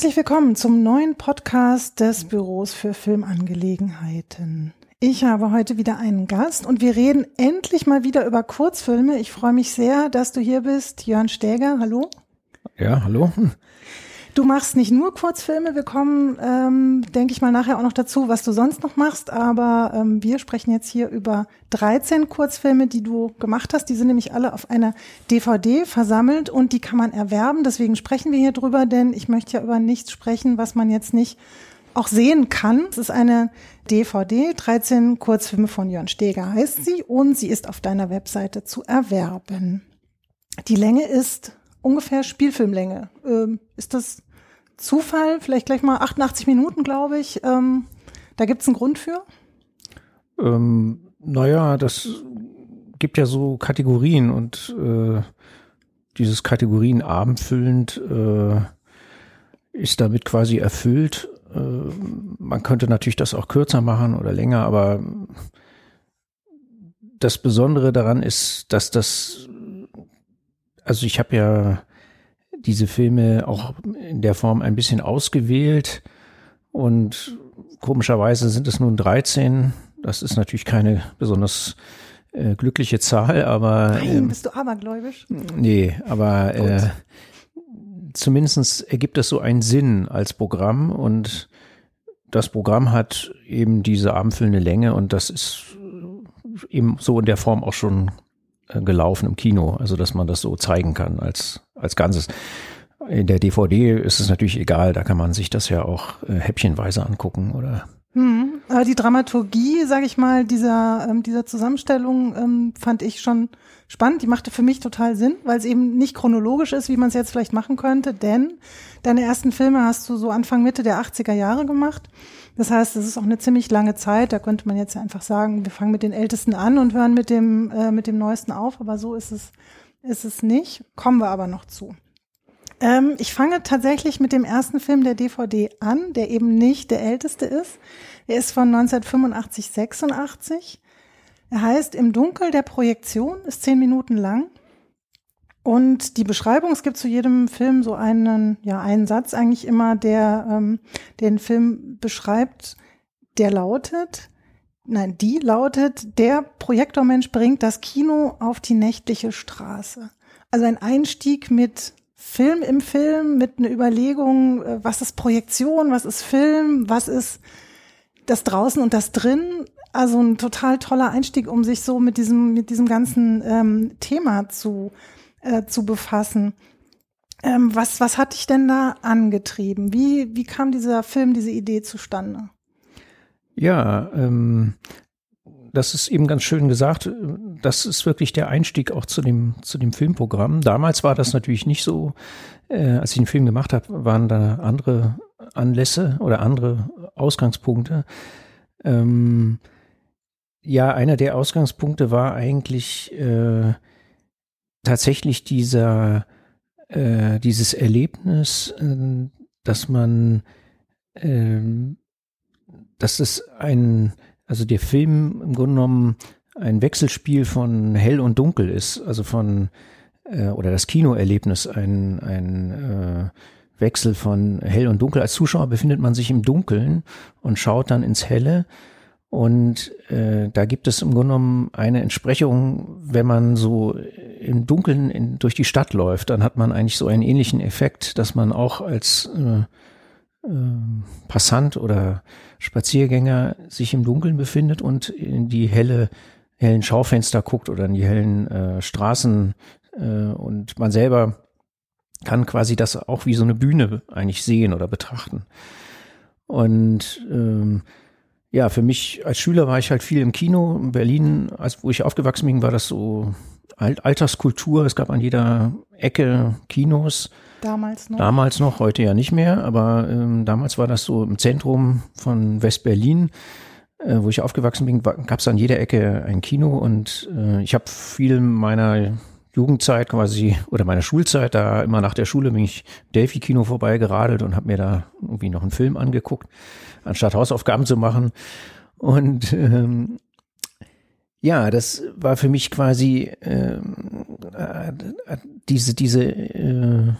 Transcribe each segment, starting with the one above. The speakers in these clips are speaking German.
Herzlich willkommen zum neuen Podcast des Büros für Filmangelegenheiten. Ich habe heute wieder einen Gast und wir reden endlich mal wieder über Kurzfilme. Ich freue mich sehr, dass du hier bist. Jörn Stäger, hallo. Ja, hallo. Du machst nicht nur Kurzfilme, wir kommen, ähm, denke ich mal, nachher auch noch dazu, was du sonst noch machst, aber ähm, wir sprechen jetzt hier über 13 Kurzfilme, die du gemacht hast. Die sind nämlich alle auf einer DVD versammelt und die kann man erwerben. Deswegen sprechen wir hier drüber, denn ich möchte ja über nichts sprechen, was man jetzt nicht auch sehen kann. Es ist eine DVD, 13 Kurzfilme von Jörn Steger heißt sie und sie ist auf deiner Webseite zu erwerben. Die Länge ist ungefähr Spielfilmlänge. Ähm, ist das Zufall? Vielleicht gleich mal 88 Minuten, glaube ich. Ähm, da gibt es einen Grund für? Ähm, naja, das gibt ja so Kategorien und äh, dieses Kategorien abendfüllend äh, ist damit quasi erfüllt. Äh, man könnte natürlich das auch kürzer machen oder länger, aber das Besondere daran ist, dass das also ich habe ja diese Filme auch in der Form ein bisschen ausgewählt und komischerweise sind es nun 13. Das ist natürlich keine besonders äh, glückliche Zahl, aber. Nein, ähm, bist du abergläubisch? Nee, aber äh, zumindest ergibt es so einen Sinn als Programm und das Programm hat eben diese abendfüllende Länge und das ist eben so in der Form auch schon äh, gelaufen im Kino, also dass man das so zeigen kann als, als Ganzes. In der DVD ist es natürlich egal, da kann man sich das ja auch äh, häppchenweise angucken oder. Hm, aber die Dramaturgie, sage ich mal, dieser, ähm, dieser Zusammenstellung ähm, fand ich schon spannend. Die machte für mich total Sinn, weil es eben nicht chronologisch ist, wie man es jetzt vielleicht machen könnte, denn deine ersten Filme hast du so Anfang, Mitte der 80er Jahre gemacht. Das heißt, es ist auch eine ziemlich lange Zeit. Da könnte man jetzt einfach sagen, wir fangen mit den Ältesten an und hören mit dem, äh, mit dem Neuesten auf. Aber so ist es, ist es nicht. Kommen wir aber noch zu. Ähm, ich fange tatsächlich mit dem ersten Film der DVD an, der eben nicht der älteste ist. Er ist von 1985, 86. Er heißt Im Dunkel der Projektion, ist zehn Minuten lang. Und die Beschreibung, es gibt zu jedem Film so einen, ja, einen Satz eigentlich immer, der ähm, den Film beschreibt, der lautet, nein, die lautet, der Projektormensch bringt das Kino auf die nächtliche Straße. Also ein Einstieg mit Film im Film, mit einer Überlegung, äh, was ist Projektion, was ist Film, was ist das draußen und das drin. Also ein total toller Einstieg, um sich so mit diesem, mit diesem ganzen ähm, Thema zu äh, zu befassen. Ähm, was, was hat dich denn da angetrieben? Wie, wie kam dieser Film, diese Idee zustande? Ja, ähm, das ist eben ganz schön gesagt. Das ist wirklich der Einstieg auch zu dem, zu dem Filmprogramm. Damals war das natürlich nicht so. Äh, als ich den Film gemacht habe, waren da andere Anlässe oder andere Ausgangspunkte. Ähm, ja, einer der Ausgangspunkte war eigentlich äh, tatsächlich dieser, äh, dieses Erlebnis, äh, dass man, dass es ein, also der Film im Grunde genommen ein Wechselspiel von hell und dunkel ist, also von, äh, oder das Kinoerlebnis ein, ein äh, Wechsel von hell und dunkel. Als Zuschauer befindet man sich im Dunkeln und schaut dann ins Helle. Und äh, da gibt es im Grunde genommen eine Entsprechung, wenn man so im Dunkeln in, durch die Stadt läuft, dann hat man eigentlich so einen ähnlichen Effekt, dass man auch als äh, äh, Passant oder Spaziergänger sich im Dunkeln befindet und in die helle, hellen Schaufenster guckt oder in die hellen äh, Straßen äh, und man selber kann quasi das auch wie so eine Bühne eigentlich sehen oder betrachten. Und ähm, ja, für mich als Schüler war ich halt viel im Kino. In Berlin, als wo ich aufgewachsen bin, war das so Alt Alterskultur. Es gab an jeder Ecke Kinos. Damals noch. Damals noch, heute ja nicht mehr, aber ähm, damals war das so im Zentrum von West-Berlin, äh, wo ich aufgewachsen bin, gab es an jeder Ecke ein Kino und äh, ich habe viel meiner Jugendzeit quasi oder meiner Schulzeit da immer nach der Schule bin ich Delphi-Kino vorbeigeradelt und habe mir da irgendwie noch einen Film angeguckt anstatt Hausaufgaben zu machen. Und ähm, ja, das war für mich quasi ähm, äh, diese diese äh,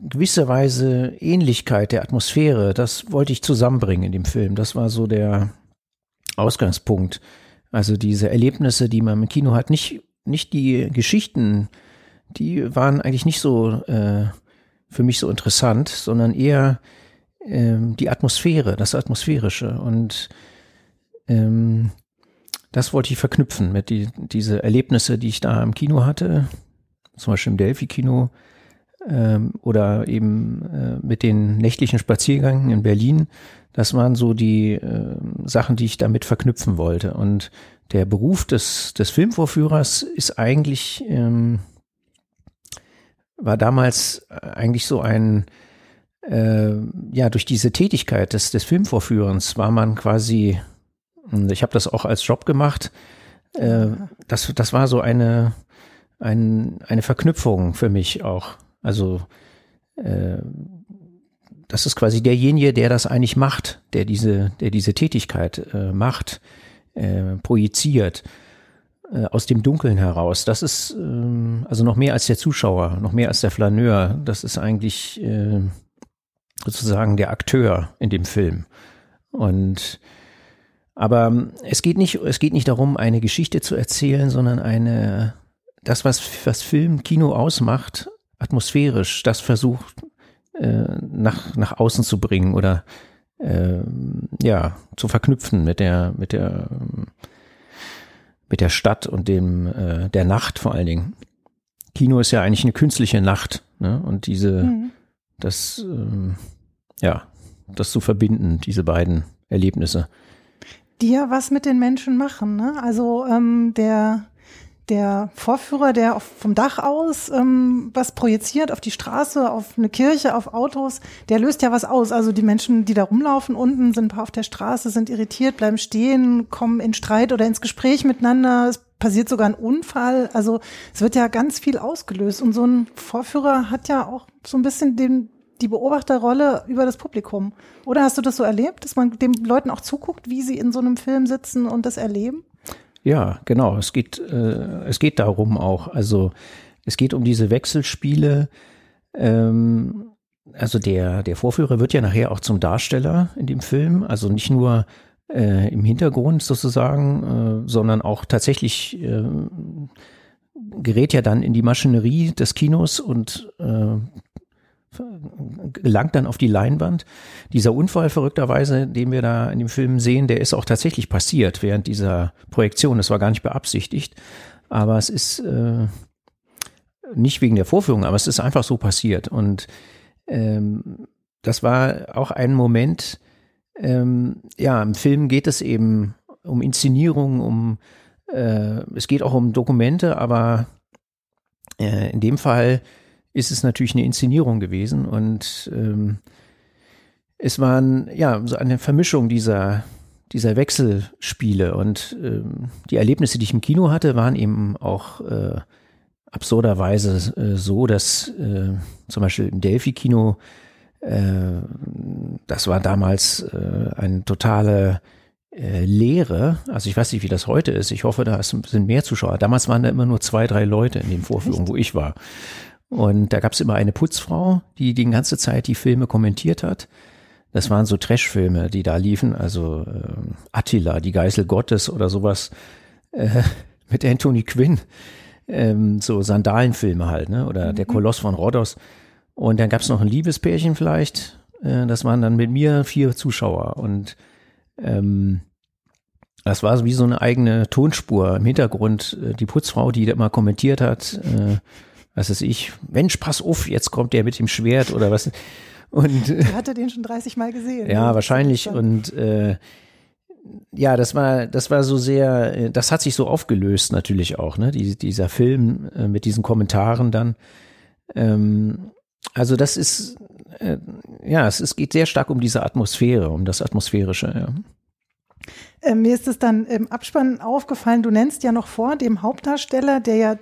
gewisse Weise Ähnlichkeit der Atmosphäre, das wollte ich zusammenbringen in dem Film. Das war so der Ausgangspunkt. Also diese Erlebnisse, die man im Kino hat, nicht, nicht die Geschichten, die waren eigentlich nicht so äh, für mich so interessant, sondern eher ähm, die Atmosphäre, das Atmosphärische. Und ähm, das wollte ich verknüpfen mit die, diese Erlebnisse, die ich da im Kino hatte, zum Beispiel im Delphi-Kino ähm, oder eben äh, mit den nächtlichen Spaziergängen in Berlin. Das waren so die äh, Sachen, die ich damit verknüpfen wollte. Und der Beruf des, des Filmvorführers ist eigentlich, ähm, war damals eigentlich so ein, äh, ja, durch diese Tätigkeit des, des Filmvorführens war man quasi, ich habe das auch als Job gemacht, äh, das, das war so eine, ein, eine Verknüpfung für mich auch. Also äh, das ist quasi derjenige, der das eigentlich macht, der diese, der diese Tätigkeit äh, macht, äh, projiziert äh, aus dem Dunkeln heraus. Das ist äh, also noch mehr als der Zuschauer, noch mehr als der Flaneur. Das ist eigentlich äh, sozusagen der Akteur in dem Film. Und aber es geht nicht, es geht nicht darum, eine Geschichte zu erzählen, sondern eine, das, was, was Film, Kino ausmacht, atmosphärisch das versucht äh, nach, nach außen zu bringen oder äh, ja, zu verknüpfen mit der, mit der, mit der Stadt und dem, äh, der Nacht vor allen Dingen. Kino ist ja eigentlich eine künstliche Nacht, ne? Und diese, mhm. das, ähm, ja, das zu verbinden, diese beiden Erlebnisse. Die ja was mit den Menschen machen, ne? Also ähm, der der Vorführer, der vom Dach aus ähm, was projiziert auf die Straße, auf eine Kirche, auf Autos, der löst ja was aus. Also die Menschen, die da rumlaufen unten, sind ein paar auf der Straße, sind irritiert, bleiben stehen, kommen in Streit oder ins Gespräch miteinander. Es passiert sogar ein Unfall. Also es wird ja ganz viel ausgelöst. Und so ein Vorführer hat ja auch so ein bisschen den, die Beobachterrolle über das Publikum. Oder hast du das so erlebt, dass man den Leuten auch zuguckt, wie sie in so einem Film sitzen und das erleben? Ja, genau. Es geht, äh, es geht darum auch. Also es geht um diese Wechselspiele. Ähm, also der, der Vorführer wird ja nachher auch zum Darsteller in dem Film. Also nicht nur äh, im Hintergrund sozusagen, äh, sondern auch tatsächlich äh, gerät ja dann in die Maschinerie des Kinos und äh, gelangt dann auf die Leinwand. Dieser Unfall verrückterweise, den wir da in dem Film sehen, der ist auch tatsächlich passiert während dieser Projektion. Das war gar nicht beabsichtigt, aber es ist äh, nicht wegen der Vorführung, aber es ist einfach so passiert. Und ähm, das war auch ein Moment, ähm, ja, im Film geht es eben um Inszenierung, um äh, es geht auch um Dokumente, aber äh, in dem Fall ist es natürlich eine Inszenierung gewesen und ähm, es waren ja so eine Vermischung dieser dieser Wechselspiele und ähm, die Erlebnisse, die ich im Kino hatte, waren eben auch äh, absurderweise äh, so, dass äh, zum Beispiel im Delphi-Kino, äh, das war damals äh, eine totale äh, Leere. Also ich weiß nicht, wie das heute ist. Ich hoffe, da sind mehr Zuschauer. Damals waren da immer nur zwei, drei Leute in den Vorführungen, wo ich war. Und da gab es immer eine Putzfrau, die die ganze Zeit die Filme kommentiert hat. Das waren so Trash-Filme, die da liefen, also äh, Attila, die Geißel Gottes oder sowas äh, mit Anthony Quinn, ähm, so Sandalenfilme halt, ne? Oder mhm. der Koloss von Rhodos. Und dann gab es noch ein Liebespärchen vielleicht. Äh, das waren dann mit mir vier Zuschauer und ähm, das war wie so eine eigene Tonspur im Hintergrund. Äh, die Putzfrau, die da immer kommentiert hat, äh, was weiß ich, Mensch, pass auf, jetzt kommt der mit dem Schwert oder was. Und äh, hatte den schon 30 Mal gesehen. Ja, wahrscheinlich. Und äh, ja, das war, das war so sehr, äh, das hat sich so aufgelöst natürlich auch, ne? Die, dieser Film äh, mit diesen Kommentaren dann. Ähm, also das ist, äh, ja, es, es geht sehr stark um diese Atmosphäre, um das Atmosphärische, ja. Äh, mir ist es dann im Abspann aufgefallen, du nennst ja noch vor dem Hauptdarsteller, der ja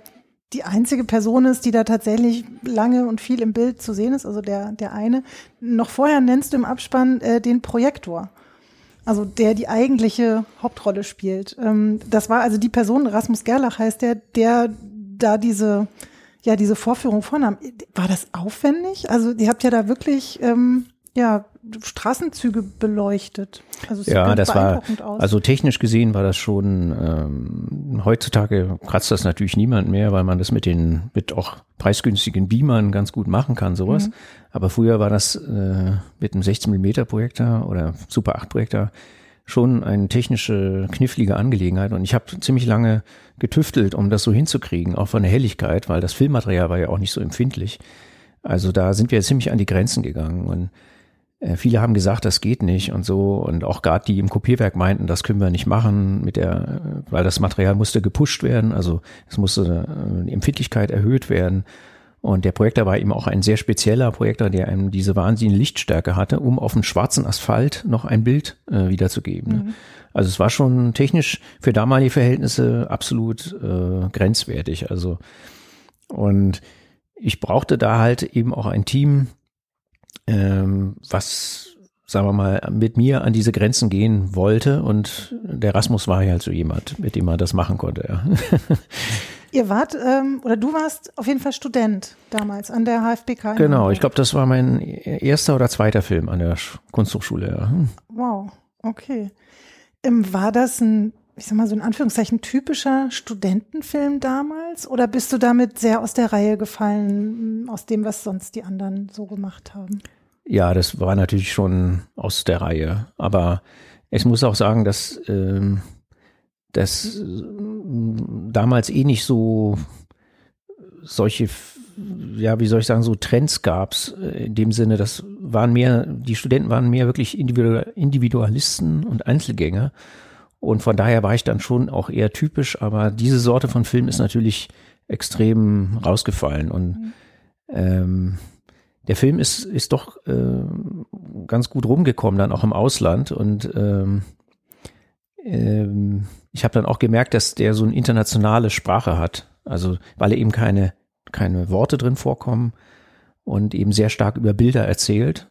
die einzige Person ist, die da tatsächlich lange und viel im Bild zu sehen ist, also der, der eine. Noch vorher nennst du im Abspann äh, den Projektor. Also der die eigentliche Hauptrolle spielt. Ähm, das war also die Person, Rasmus Gerlach heißt der, der da diese, ja diese Vorführung vornahm. War das aufwendig? Also ihr habt ja da wirklich ähm, ja Straßenzüge beleuchtet. Also es ja, das war aus. also technisch gesehen war das schon. Ähm, heutzutage kratzt das natürlich niemand mehr, weil man das mit den mit auch preisgünstigen Beamern ganz gut machen kann, sowas. Mhm. Aber früher war das äh, mit einem 16 mm Projektor oder Super 8 Projektor schon eine technische, knifflige Angelegenheit. Und ich habe ziemlich lange getüftelt, um das so hinzukriegen, auch von der Helligkeit, weil das Filmmaterial war ja auch nicht so empfindlich. Also da sind wir ziemlich an die Grenzen gegangen. Und viele haben gesagt, das geht nicht und so. Und auch gerade die im Kopierwerk meinten, das können wir nicht machen mit der, weil das Material musste gepusht werden. Also es musste äh, die Empfindlichkeit erhöht werden. Und der Projektor war eben auch ein sehr spezieller Projektor, der einem diese wahnsinnige Lichtstärke hatte, um auf dem schwarzen Asphalt noch ein Bild äh, wiederzugeben. Ne? Mhm. Also es war schon technisch für damalige Verhältnisse absolut äh, grenzwertig. Also und ich brauchte da halt eben auch ein Team, ähm, was sagen wir mal, mit mir an diese Grenzen gehen wollte. Und der Rasmus war ja halt so jemand, mit dem man das machen konnte. Ja. Ihr wart, ähm, oder du warst auf jeden Fall Student damals an der HFBK. Genau, ich glaube, das war mein erster oder zweiter Film an der Kunsthochschule. Ja. Hm. Wow, okay. Ähm, war das ein, ich sag mal so in Anführungszeichen, typischer Studentenfilm damals? Oder bist du damit sehr aus der Reihe gefallen, aus dem, was sonst die anderen so gemacht haben? Ja, das war natürlich schon aus der Reihe. Aber ich muss auch sagen, dass ähm, das äh, damals eh nicht so solche, ja, wie soll ich sagen, so Trends gab's äh, in dem Sinne, das waren mehr, die Studenten waren mehr wirklich Individualisten und Einzelgänger. Und von daher war ich dann schon auch eher typisch, aber diese Sorte von Film ist natürlich extrem rausgefallen. Und mhm. ähm, der Film ist, ist doch äh, ganz gut rumgekommen, dann auch im Ausland. Und ähm, ähm, ich habe dann auch gemerkt, dass der so eine internationale Sprache hat. Also weil er eben keine, keine Worte drin vorkommen und eben sehr stark über Bilder erzählt.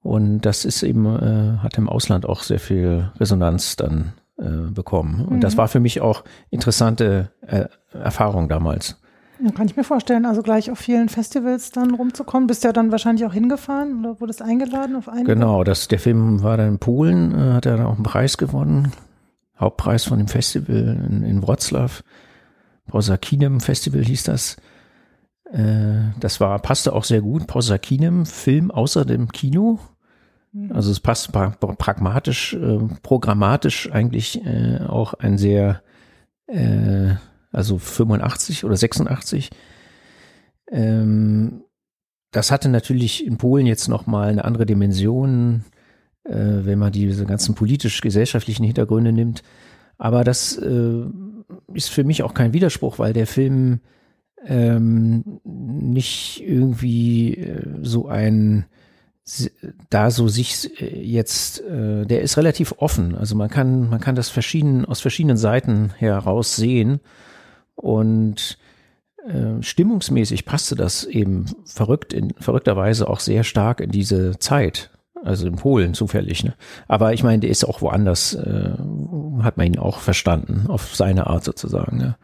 Und das ist eben, äh, hat im Ausland auch sehr viel Resonanz dann äh, bekommen. Und mhm. das war für mich auch interessante äh, Erfahrung damals. Kann ich mir vorstellen, also gleich auf vielen Festivals dann rumzukommen. Bist ja dann wahrscheinlich auch hingefahren oder wurdest eingeladen auf einen? Genau, das, der Film war dann in Polen, äh, hat er dann auch einen Preis gewonnen. Hauptpreis von dem Festival in, in Wroclaw. Pausakinem Festival hieß das. Äh, das war, passte auch sehr gut. Pausakinem, Film außer dem Kino. Mhm. Also es passt pra pragmatisch, äh, programmatisch eigentlich äh, auch ein sehr, äh, also 85 oder 86. Ähm, das hatte natürlich in Polen jetzt nochmal eine andere Dimension äh, wenn man diese ganzen politisch-gesellschaftlichen Hintergründe nimmt. Aber das äh, ist für mich auch kein Widerspruch, weil der Film ähm, nicht irgendwie äh, so ein da so sich äh, jetzt, äh, der ist relativ offen. Also man kann, man kann das verschieden, aus verschiedenen Seiten heraus sehen. Und äh, stimmungsmäßig passte das eben verrückt in, verrückterweise auch sehr stark in diese Zeit also in Polen zufällig. Ne? Aber ich meine, der ist auch woanders, äh, hat man ihn auch verstanden, auf seine Art sozusagen. Ne?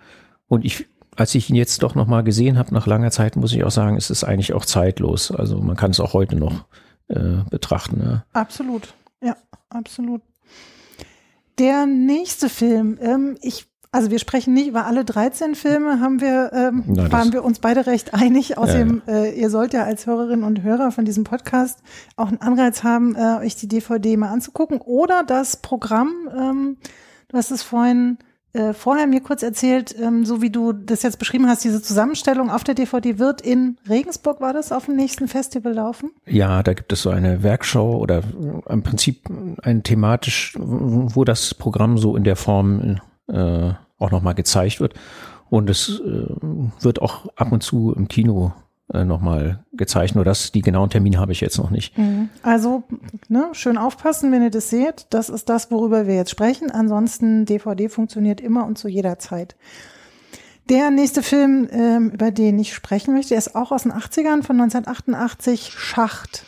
Und ich, als ich ihn jetzt doch nochmal gesehen habe nach langer Zeit, muss ich auch sagen, es ist eigentlich auch zeitlos. Also man kann es auch heute noch äh, betrachten. Ne? Absolut, ja, absolut. Der nächste Film, ähm, ich also wir sprechen nicht über alle 13 Filme, haben wir, ähm, Nein, waren wir uns beide recht einig. Außerdem, ja, ja. Äh, ihr sollt ja als Hörerinnen und Hörer von diesem Podcast auch einen Anreiz haben, äh, euch die DVD mal anzugucken oder das Programm, ähm, du hast es vorhin äh, vorher mir kurz erzählt, ähm, so wie du das jetzt beschrieben hast, diese Zusammenstellung auf der DVD wird in Regensburg, war das, auf dem nächsten Festival laufen? Ja, da gibt es so eine Werkschau oder äh, im Prinzip ein thematisch, wo das Programm so in der Form äh, auch nochmal gezeigt wird. Und es äh, wird auch ab und zu im Kino äh, nochmal gezeigt. Nur das, die genauen Termine habe ich jetzt noch nicht. Mhm. Also ne, schön aufpassen, wenn ihr das seht. Das ist das, worüber wir jetzt sprechen. Ansonsten DVD funktioniert immer und zu jeder Zeit. Der nächste Film, ähm, über den ich sprechen möchte, ist auch aus den 80ern von 1988, Schacht.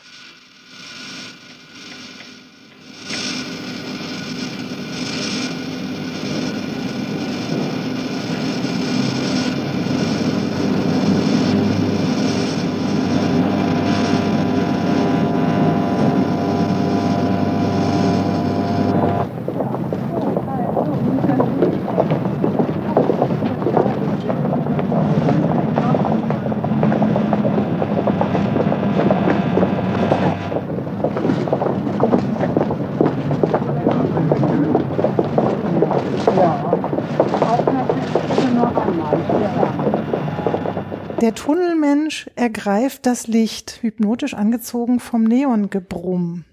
Der Tunnelmensch ergreift das Licht, hypnotisch angezogen vom Neongebrumm.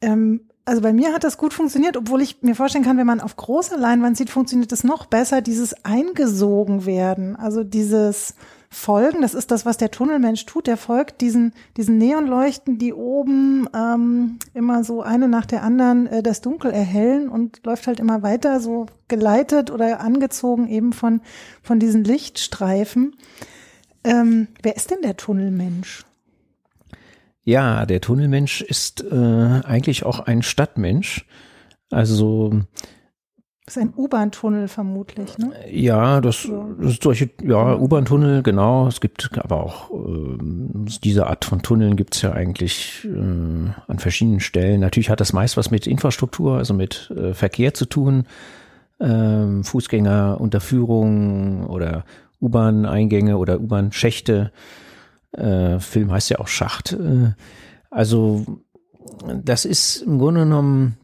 Ähm, also bei mir hat das gut funktioniert, obwohl ich mir vorstellen kann, wenn man auf großer Leinwand sieht, funktioniert es noch besser, dieses eingesogen werden, also dieses Folgen, das ist das, was der Tunnelmensch tut, der folgt diesen, diesen Neonleuchten, die oben ähm, immer so eine nach der anderen äh, das Dunkel erhellen und läuft halt immer weiter, so geleitet oder angezogen eben von, von diesen Lichtstreifen. Ähm, wer ist denn der Tunnelmensch? Ja, der Tunnelmensch ist äh, eigentlich auch ein Stadtmensch. Also das ist ein U-Bahn-Tunnel vermutlich, ne? Ja, das, das ist solche, ja, U-Bahn-Tunnel, genau. Es gibt aber auch äh, diese Art von Tunneln gibt es ja eigentlich äh, an verschiedenen Stellen. Natürlich hat das meist was mit Infrastruktur, also mit äh, Verkehr zu tun, ähm, Fußgängerunterführung oder U-Bahn-Eingänge oder U-Bahn-Schächte. Äh, Film heißt ja auch Schacht. Äh, also das ist im Grunde genommen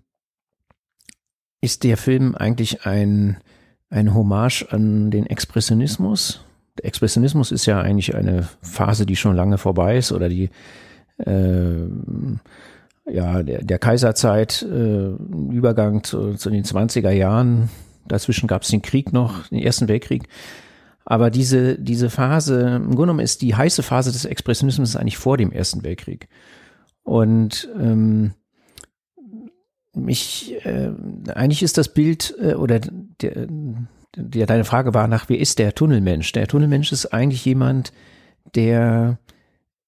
ist der Film eigentlich ein, ein Hommage an den Expressionismus. Der Expressionismus ist ja eigentlich eine Phase, die schon lange vorbei ist oder die äh, ja, der, der Kaiserzeit, äh, Übergang zu, zu den 20er Jahren. Dazwischen gab es den Krieg noch, den Ersten Weltkrieg. Aber diese, diese Phase, im Grunde genommen ist die heiße Phase des Expressionismus eigentlich vor dem Ersten Weltkrieg. Und ähm, mich, äh, eigentlich ist das Bild äh, oder der, der, deine Frage war nach, wer ist der Tunnelmensch? Der Tunnelmensch ist eigentlich jemand, der,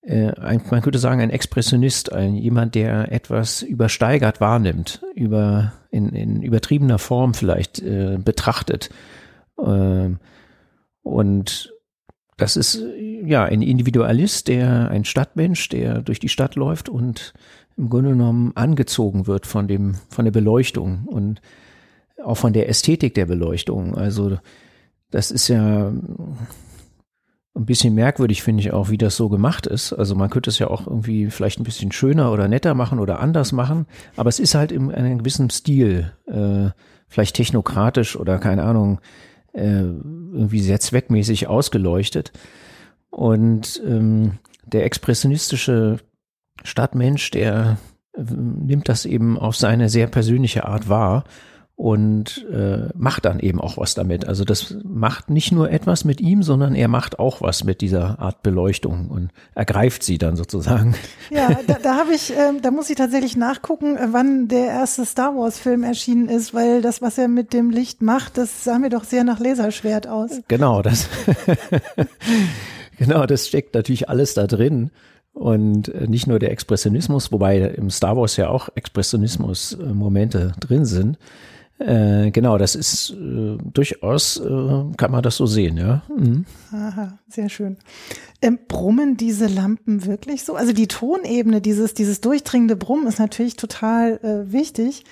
äh, ein, man könnte sagen, ein Expressionist, ein, jemand, der etwas übersteigert wahrnimmt, über, in, in übertriebener Form vielleicht äh, betrachtet. Äh, und das ist ja ein Individualist, der ein Stadtmensch, der durch die Stadt läuft und im Grunde genommen angezogen wird von dem, von der Beleuchtung und auch von der Ästhetik der Beleuchtung. Also das ist ja ein bisschen merkwürdig, finde ich auch, wie das so gemacht ist. Also man könnte es ja auch irgendwie vielleicht ein bisschen schöner oder netter machen oder anders machen, aber es ist halt in einem gewissen Stil, äh, vielleicht technokratisch oder keine Ahnung, äh, irgendwie sehr zweckmäßig ausgeleuchtet. Und ähm, der expressionistische Stadtmensch, der äh, nimmt das eben auf seine sehr persönliche Art wahr und äh, macht dann eben auch was damit. Also das macht nicht nur etwas mit ihm, sondern er macht auch was mit dieser Art Beleuchtung und ergreift sie dann sozusagen. Ja, da, da habe ich, äh, da muss ich tatsächlich nachgucken, äh, wann der erste Star Wars Film erschienen ist, weil das, was er mit dem Licht macht, das sah mir doch sehr nach Laserschwert aus. Genau, das, genau, das steckt natürlich alles da drin. Und äh, nicht nur der Expressionismus, wobei im Star Wars ja auch Expressionismus-Momente drin sind. Äh, genau, das ist äh, durchaus, äh, kann man das so sehen, ja. Mhm. Aha, sehr schön. Ähm, brummen diese Lampen wirklich so? Also die Tonebene, dieses, dieses durchdringende Brummen ist natürlich total äh, wichtig.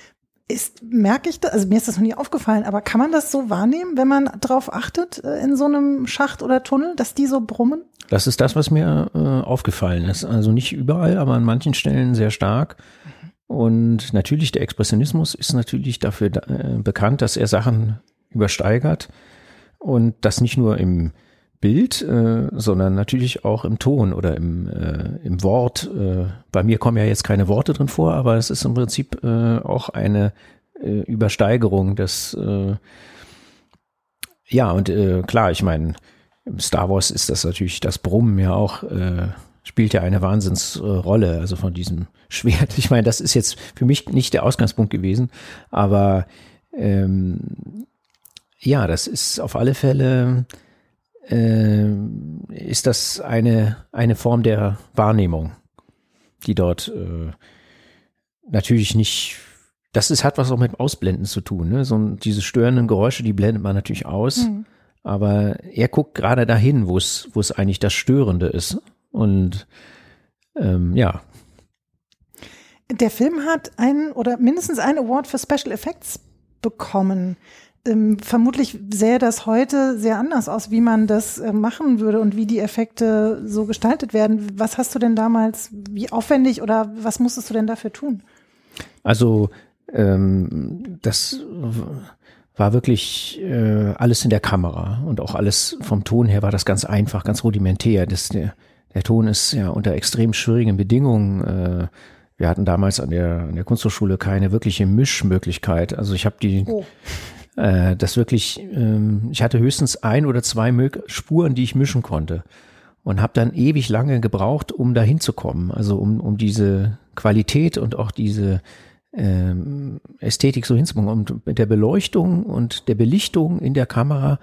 Ist, merke ich das, also mir ist das noch nie aufgefallen, aber kann man das so wahrnehmen, wenn man drauf achtet äh, in so einem Schacht oder Tunnel, dass die so brummen? Das ist das, was mir aufgefallen ist. Also nicht überall, aber an manchen Stellen sehr stark. Und natürlich der Expressionismus ist natürlich dafür äh, bekannt, dass er Sachen übersteigert und das nicht nur im Bild, äh, sondern natürlich auch im Ton oder im, äh, im Wort. Äh, bei mir kommen ja jetzt keine Worte drin vor, aber es ist im Prinzip äh, auch eine äh, Übersteigerung des, ja, und klar, ich meine, im Star Wars ist das natürlich, das Brummen ja auch, spielt ja eine Wahnsinnsrolle, also von diesem Schwert. Ich meine, das ist jetzt für mich nicht der Ausgangspunkt gewesen, aber ähm, ja, das ist auf alle Fälle äh, ist das eine, eine Form der Wahrnehmung, die dort äh, natürlich nicht, das ist, hat was auch mit Ausblenden zu tun. Ne? So diese störenden Geräusche, die blendet man natürlich aus. Mhm. Aber er guckt gerade dahin, wo es, wo es eigentlich das Störende ist. Und ähm, ja. Der Film hat einen oder mindestens einen Award für Special Effects bekommen. Ähm, vermutlich sähe das heute sehr anders aus, wie man das äh, machen würde und wie die Effekte so gestaltet werden. Was hast du denn damals, wie aufwendig oder was musstest du denn dafür tun? Also ähm, das war wirklich äh, alles in der Kamera und auch alles vom Ton her war das ganz einfach, ganz rudimentär. Das, der, der Ton ist ja unter extrem schwierigen Bedingungen. Äh, wir hatten damals an der, an der Kunsthochschule keine wirkliche Mischmöglichkeit. Also ich habe die oh. äh, das wirklich, ähm, ich hatte höchstens ein oder zwei Spuren, die ich mischen konnte und habe dann ewig lange gebraucht, um da hinzukommen. Also um, um diese Qualität und auch diese ähm, Ästhetik so hinzubekommen. Und mit der Beleuchtung und der Belichtung in der Kamera,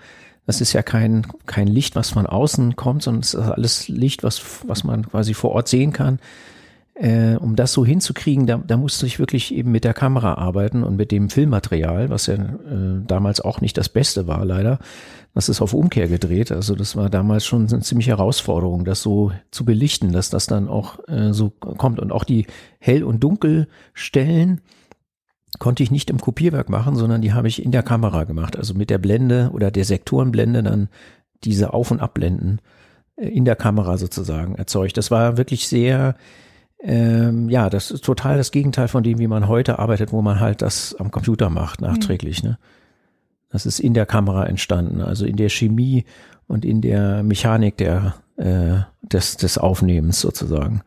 das ist ja kein, kein Licht, was von außen kommt, sondern es ist alles Licht, was, was man quasi vor Ort sehen kann. Äh, um das so hinzukriegen, da, da musste ich wirklich eben mit der Kamera arbeiten und mit dem Filmmaterial, was ja äh, damals auch nicht das Beste war, leider. Das ist auf Umkehr gedreht. Also das war damals schon eine ziemliche Herausforderung, das so zu belichten, dass das dann auch äh, so kommt. Und auch die Hell- und Dunkelstellen konnte ich nicht im Kopierwerk machen, sondern die habe ich in der Kamera gemacht. Also mit der Blende oder der Sektorenblende dann diese Auf- und Abblenden äh, in der Kamera sozusagen erzeugt. Das war wirklich sehr, ähm, ja, das ist total das Gegenteil von dem, wie man heute arbeitet, wo man halt das am Computer macht, nachträglich. Mhm. Ne? Das ist in der Kamera entstanden, also in der Chemie und in der Mechanik der, äh, des, des Aufnehmens sozusagen.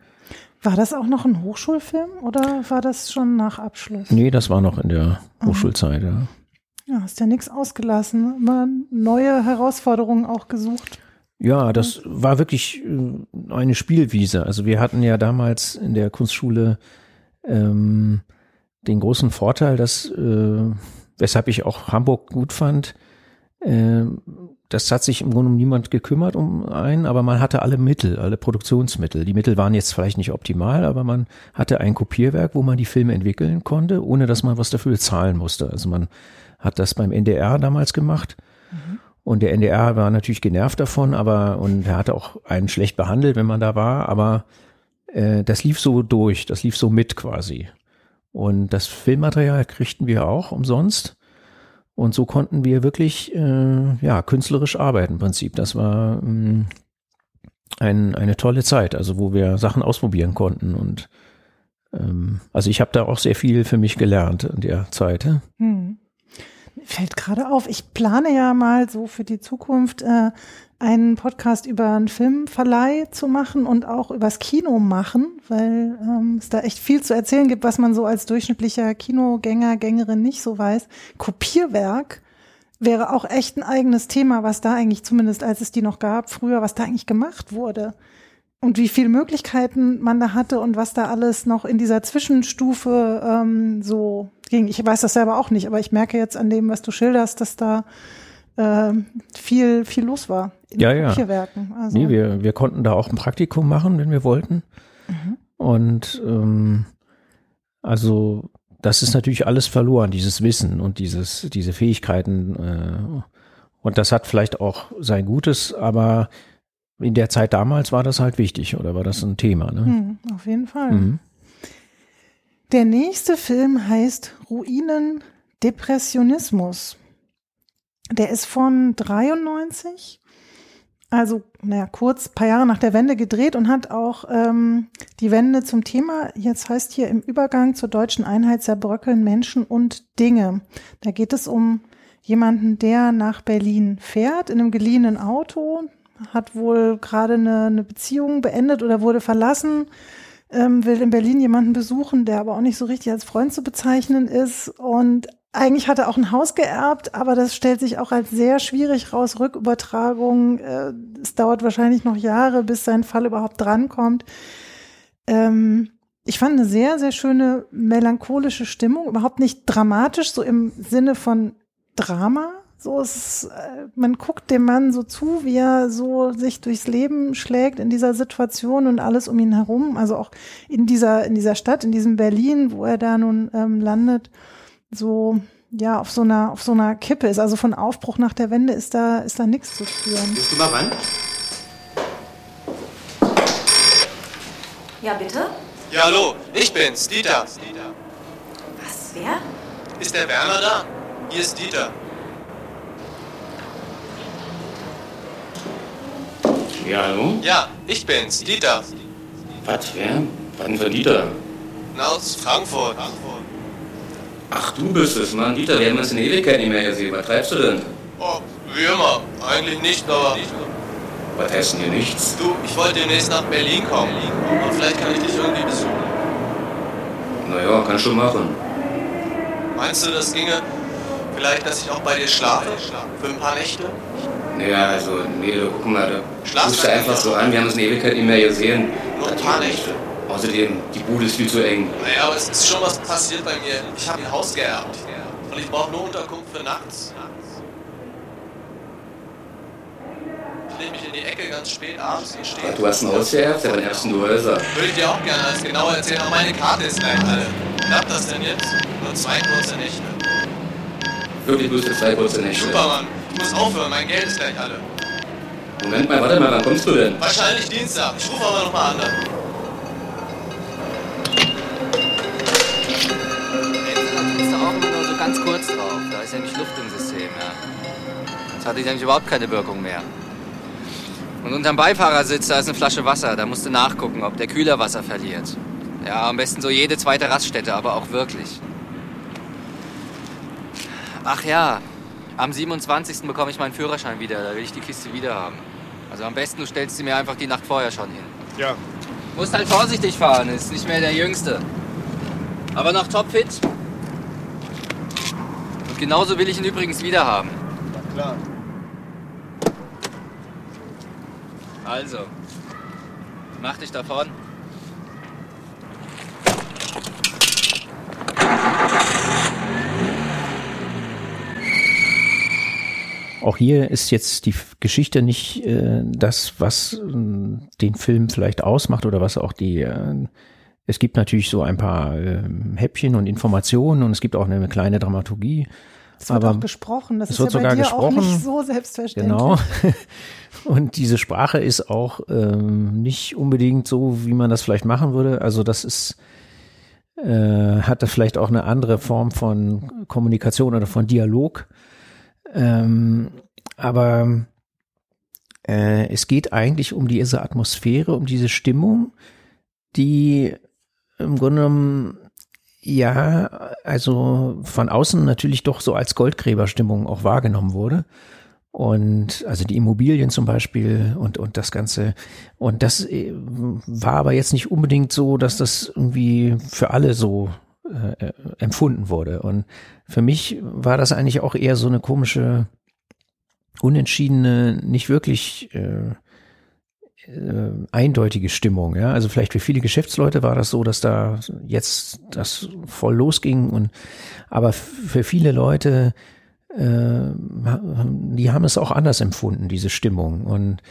War das auch noch ein Hochschulfilm oder war das schon nach Abschluss? Nee, das war noch in der Hochschulzeit, ja. Ja, hast ja nichts ausgelassen, immer neue Herausforderungen auch gesucht. Ja, das war wirklich äh, eine Spielwiese. Also wir hatten ja damals in der Kunstschule ähm, den großen Vorteil, dass äh, weshalb ich auch Hamburg gut fand. Äh, das hat sich im Grunde um niemand gekümmert um einen, aber man hatte alle Mittel, alle Produktionsmittel. Die Mittel waren jetzt vielleicht nicht optimal, aber man hatte ein Kopierwerk, wo man die Filme entwickeln konnte, ohne dass man was dafür zahlen musste. Also man hat das beim NDR damals gemacht. Mhm. Und der NDR war natürlich genervt davon, aber und er hatte auch einen schlecht behandelt, wenn man da war, aber äh, das lief so durch, das lief so mit quasi. Und das Filmmaterial kriegten wir auch umsonst. Und so konnten wir wirklich äh, ja künstlerisch arbeiten im Prinzip. Das war ähm, ein, eine tolle Zeit, also wo wir Sachen ausprobieren konnten. Und ähm, also ich habe da auch sehr viel für mich gelernt in der Zeit. Hm. Fällt gerade auf, ich plane ja mal so für die Zukunft äh, einen Podcast über einen Filmverleih zu machen und auch übers Kino machen, weil ähm, es da echt viel zu erzählen gibt, was man so als durchschnittlicher Kinogänger, Gängerin nicht so weiß. Kopierwerk wäre auch echt ein eigenes Thema, was da eigentlich zumindest, als es die noch gab, früher, was da eigentlich gemacht wurde. Und wie viele Möglichkeiten man da hatte und was da alles noch in dieser Zwischenstufe ähm, so ging. Ich weiß das selber auch nicht, aber ich merke jetzt an dem, was du schilderst, dass da äh, viel, viel los war in ja, ja. Kopierwerken. Also. Nee, wir, wir konnten da auch ein Praktikum machen, wenn wir wollten. Mhm. Und ähm, also das ist natürlich alles verloren, dieses Wissen und dieses, diese Fähigkeiten. Äh, und das hat vielleicht auch sein Gutes, aber in der Zeit damals war das halt wichtig oder war das ein Thema. Ne? Mhm, auf jeden Fall. Mhm. Der nächste Film heißt Ruinen Depressionismus. Der ist von 93, also naja, kurz, paar Jahre nach der Wende gedreht und hat auch ähm, die Wende zum Thema, jetzt heißt hier im Übergang zur deutschen Einheit zerbröckeln Menschen und Dinge. Da geht es um jemanden, der nach Berlin fährt in einem geliehenen Auto, hat wohl gerade eine, eine Beziehung beendet oder wurde verlassen, ähm, will in Berlin jemanden besuchen, der aber auch nicht so richtig als Freund zu bezeichnen ist und eigentlich hat er auch ein Haus geerbt, aber das stellt sich auch als sehr schwierig raus. Rückübertragung, äh, es dauert wahrscheinlich noch Jahre, bis sein Fall überhaupt drankommt. Ähm, ich fand eine sehr, sehr schöne melancholische Stimmung, überhaupt nicht dramatisch, so im Sinne von Drama. So ist, äh, man guckt dem Mann so zu, wie er so sich durchs Leben schlägt in dieser Situation und alles um ihn herum. Also auch in dieser, in dieser Stadt, in diesem Berlin, wo er da nun ähm, landet so ja auf so einer auf so einer Kippe ist. Also von Aufbruch nach der Wende ist da ist da nichts zu spüren. Gehst du mal rein? Ja, bitte? Ja, hallo, ich bin's, Dieter. Was, wer? Ist der Werner da? Hier ist Dieter. Ja, hallo? Ja, ich bin's, Dieter. Was, wer? Wann für Dieter? Na, aus Frankfurt. Frankfurt. Ach, du bist es, Mann. Dieter, wir haben uns in Ewigkeit nicht mehr gesehen. Was treibst du denn? Oh, wie immer. Eigentlich nicht, aber... Was heißt denn hier nichts? Du, ich wollte demnächst nach Berlin kommen. Und vielleicht kann ich dich irgendwie besuchen. Naja, kann schon machen. Meinst du, das ginge vielleicht, dass ich auch bei dir schlafe? Für ein paar Nächte? Naja, also, nee, du, guck mal, du Schlafst rufst du da einfach so an. Wir haben uns in Ewigkeit nicht mehr gesehen. Nur ein paar Nächte. Außerdem, die Bude ist viel zu eng. Naja, aber es ist schon was passiert bei mir. Ich habe ein Haus geerbt. Und ich brauche nur Unterkunft für nachts. Ich lege mich in die Ecke ganz spät abends und stehe. Du hast ein Haus geerbt? Ja, wann erbst du Häuser? Würde ich dir auch gerne als genauer erzählen, aber meine Karte ist gleich alle. Klappt das denn jetzt? Nur zwei kurze Nächte. Wirklich bloß zwei kurze Nächte. Super, Mann. Ich muss aufhören, mein Geld ist gleich alle. Moment mal, warte mal, wann kommst du denn? Wahrscheinlich Dienstag. Ich rufe aber nochmal an. Nur ganz kurz drauf. Da ist nämlich Luft im System, ja. Jetzt hatte ich nämlich überhaupt keine Wirkung mehr. Und unterm Beifahrersitz, da ist eine Flasche Wasser. Da musst du nachgucken, ob der Kühler Wasser verliert. Ja, am besten so jede zweite Raststätte, aber auch wirklich. Ach ja, am 27. bekomme ich meinen Führerschein wieder. Da will ich die Kiste wieder haben. Also am besten, du stellst sie mir einfach die Nacht vorher schon hin. Ja. Musst halt vorsichtig fahren, ist nicht mehr der Jüngste. Aber noch topfit. Genauso will ich ihn übrigens wieder haben. Klar. Also, mach dich davon. Auch hier ist jetzt die Geschichte nicht äh, das, was äh, den Film vielleicht ausmacht oder was auch die. Äh, es gibt natürlich so ein paar äh, Häppchen und Informationen und es gibt auch eine kleine Dramaturgie. Es wird Aber auch gesprochen. Das es ist wird ja bei sogar dir auch gesprochen. nicht so selbstverständlich. Genau. Und diese Sprache ist auch ähm, nicht unbedingt so, wie man das vielleicht machen würde. Also das ist, äh, hat da vielleicht auch eine andere Form von Kommunikation oder von Dialog. Ähm, aber äh, es geht eigentlich um diese Atmosphäre, um diese Stimmung, die im Grunde genommen ja, also von außen natürlich doch so als Goldgräberstimmung auch wahrgenommen wurde. Und also die Immobilien zum Beispiel und, und das Ganze. Und das äh, war aber jetzt nicht unbedingt so, dass das irgendwie für alle so äh, äh, empfunden wurde. Und für mich war das eigentlich auch eher so eine komische, unentschiedene, nicht wirklich äh, äh, eindeutige Stimmung. Ja? Also vielleicht für viele Geschäftsleute war das so, dass da jetzt das voll losging. Und aber für viele Leute, äh, die haben es auch anders empfunden, diese Stimmung. Und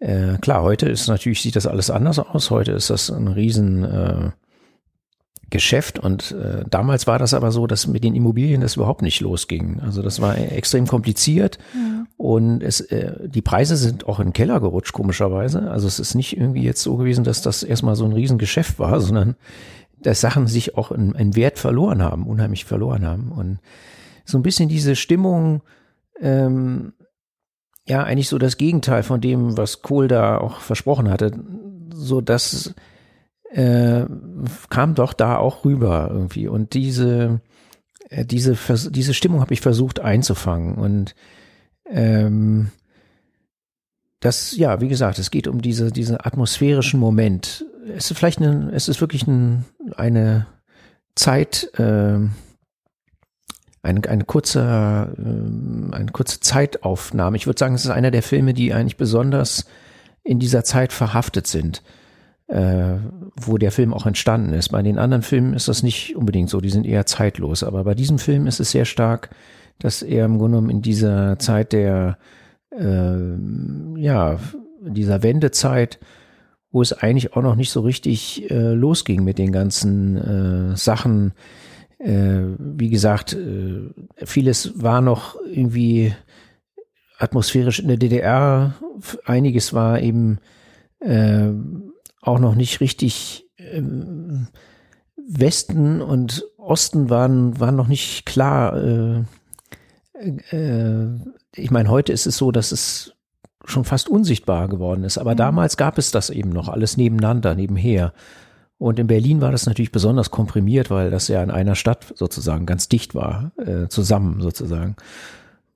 äh, klar, heute ist natürlich sieht das alles anders aus. Heute ist das ein riesen äh, Geschäft und äh, damals war das aber so, dass mit den Immobilien das überhaupt nicht losging. Also das war extrem kompliziert und es, äh, die Preise sind auch in den Keller gerutscht, komischerweise. Also es ist nicht irgendwie jetzt so gewesen, dass das erstmal so ein Riesengeschäft war, sondern dass Sachen sich auch in, in Wert verloren haben, unheimlich verloren haben. Und so ein bisschen diese Stimmung, ähm, ja, eigentlich so das Gegenteil von dem, was Kohl da auch versprochen hatte. So dass äh, kam doch da auch rüber irgendwie. Und diese, äh, diese, Vers- diese Stimmung habe ich versucht einzufangen. Und ähm, das, ja, wie gesagt, es geht um diese, diesen atmosphärischen Moment. Es ist vielleicht eine, es ist wirklich ein, eine Zeit, ähm, eine, eine kurze, ähm, eine kurze Zeitaufnahme. Ich würde sagen, es ist einer der Filme, die eigentlich besonders in dieser Zeit verhaftet sind, äh, wo der Film auch entstanden ist. Bei den anderen Filmen ist das nicht unbedingt so, die sind eher zeitlos. Aber bei diesem Film ist es sehr stark, dass er im Grunde genommen in dieser Zeit der, äh, ja, dieser Wendezeit, wo es eigentlich auch noch nicht so richtig äh, losging mit den ganzen äh, Sachen, äh, wie gesagt, äh, vieles war noch irgendwie atmosphärisch in der DDR, einiges war eben äh, auch noch nicht richtig ähm, Westen und Osten waren, waren noch nicht klar. Äh, äh, ich meine, heute ist es so, dass es schon fast unsichtbar geworden ist, aber damals gab es das eben noch alles nebeneinander, nebenher. Und in Berlin war das natürlich besonders komprimiert, weil das ja in einer Stadt sozusagen ganz dicht war, äh, zusammen sozusagen.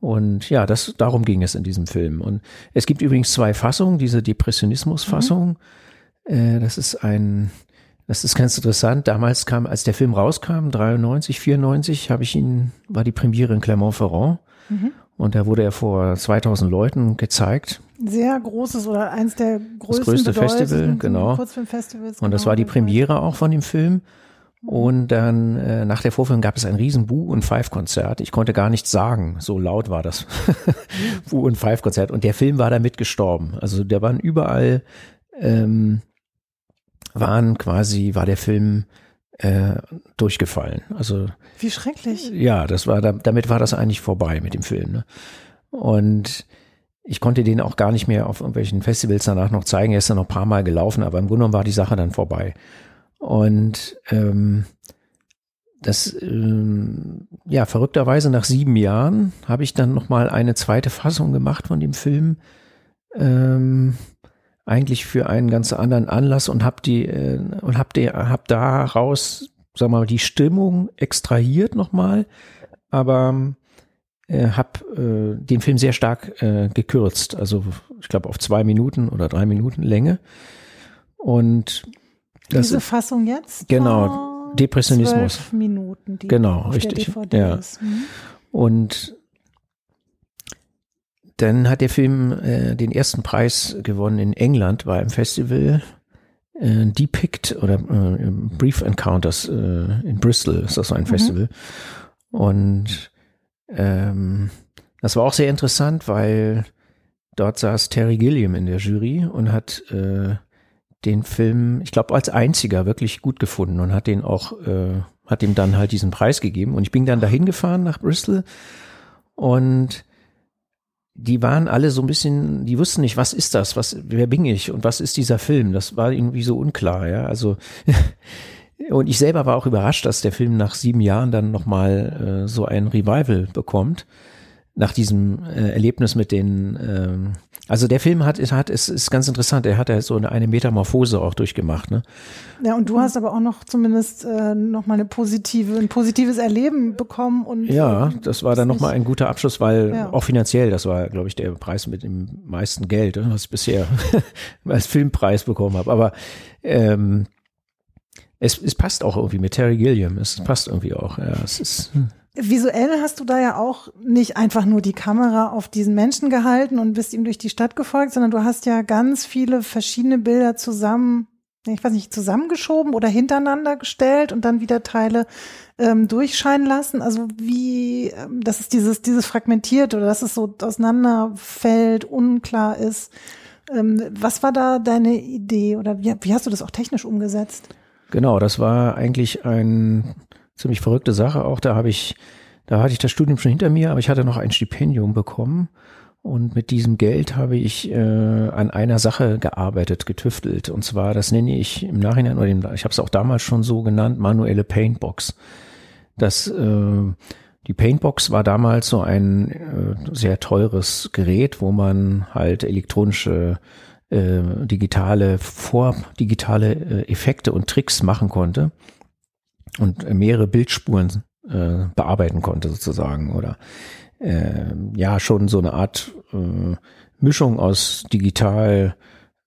Und ja, das, darum ging es in diesem Film. Und es gibt übrigens zwei Fassungen, diese Depressionismus-Fassung. Mhm. Äh, das ist ein, das ist ganz interessant. Damals kam, als der Film rauskam, 93, 94, habe ich ihn, war die Premiere in Clermont-Ferrand. Mhm. Und da wurde er vor 2000 Leuten gezeigt. Sehr großes oder eins der größten das größte Festival, genau. Kurzfilmfestivals. Und das genau, war die Premiere auch von dem Film. Und dann äh, nach der Vorführung gab es ein riesen Bu- und Five-Konzert. Ich konnte gar nichts sagen, so laut war das Bu- und Five-Konzert. Und der Film war damit gestorben. Also der waren überall, ähm, waren quasi, war der Film äh, durchgefallen. Also wie schrecklich. Ja, das war damit war das eigentlich vorbei mit dem Film. Ne? Und ich konnte den auch gar nicht mehr auf irgendwelchen Festivals danach noch zeigen. Er ist dann noch ein paar Mal gelaufen, aber im Grunde genommen war die Sache dann vorbei. Und ähm, das, ähm, ja, verrückterweise nach sieben Jahren habe ich dann nochmal eine zweite Fassung gemacht von dem Film. Ähm, eigentlich für einen ganz anderen Anlass und habe die äh, und habe hab daraus, sag mal, die Stimmung extrahiert nochmal, aber äh, habe äh, den Film sehr stark äh, gekürzt, also ich glaube auf zwei Minuten oder drei Minuten Länge und diese Fassung jetzt? Genau, Depressionismus. Zwölf Minuten. Die genau, richtig. ja. Mhm. Und dann hat der Film äh, den ersten Preis gewonnen in England, war im Festival äh, Depict oder äh, Brief Encounters äh, in Bristol ist das so ein mhm. Festival. Und ähm, das war auch sehr interessant, weil dort saß Terry Gilliam in der Jury und hat äh, den Film, ich glaube, als einziger wirklich gut gefunden und hat den auch, äh, hat ihm dann halt diesen Preis gegeben. Und ich bin dann dahin gefahren nach Bristol und die waren alle so ein bisschen, die wussten nicht, was ist das, was, wer bin ich und was ist dieser Film? Das war irgendwie so unklar, ja. Also und ich selber war auch überrascht, dass der Film nach sieben Jahren dann nochmal äh, so ein Revival bekommt nach diesem äh, Erlebnis mit den, ähm, also der Film hat, hat ist, ist ganz interessant, er hat ja so eine, eine Metamorphose auch durchgemacht, ne? Ja, und du hast aber auch noch zumindest äh, noch mal eine positive, ein positives Erleben bekommen und ja, das war dann noch mal ein guter Abschluss, weil ja. auch finanziell, das war, glaube ich, der Preis mit dem meisten Geld, ne, was ich bisher als Filmpreis bekommen habe. Aber ähm, es, es passt auch irgendwie mit Terry Gilliam, es passt irgendwie auch. Ja, es ist. Visuell hast du da ja auch nicht einfach nur die Kamera auf diesen Menschen gehalten und bist ihm durch die Stadt gefolgt, sondern du hast ja ganz viele verschiedene Bilder zusammen, ich weiß nicht, zusammengeschoben oder hintereinander gestellt und dann wieder Teile ähm, durchscheinen lassen. Also wie, ähm, dass es dieses, dieses fragmentiert oder dass es so auseinanderfällt, unklar ist. Ähm, was war da deine Idee oder wie, wie hast du das auch technisch umgesetzt? Genau, das war eigentlich ein ziemlich verrückte Sache auch. Da habe ich, da hatte ich das Studium schon hinter mir, aber ich hatte noch ein Stipendium bekommen. Und mit diesem Geld habe ich äh, an einer Sache gearbeitet, getüftelt. Und zwar, das nenne ich im Nachhinein, oder ich habe es auch damals schon so genannt, manuelle Paintbox. Das, äh, die Paintbox war damals so ein äh, sehr teures Gerät, wo man halt elektronische, äh, digitale, vordigitale äh, Effekte und Tricks machen konnte und mehrere Bildspuren äh, bearbeiten konnte sozusagen oder äh, ja schon so eine Art äh, Mischung aus digital,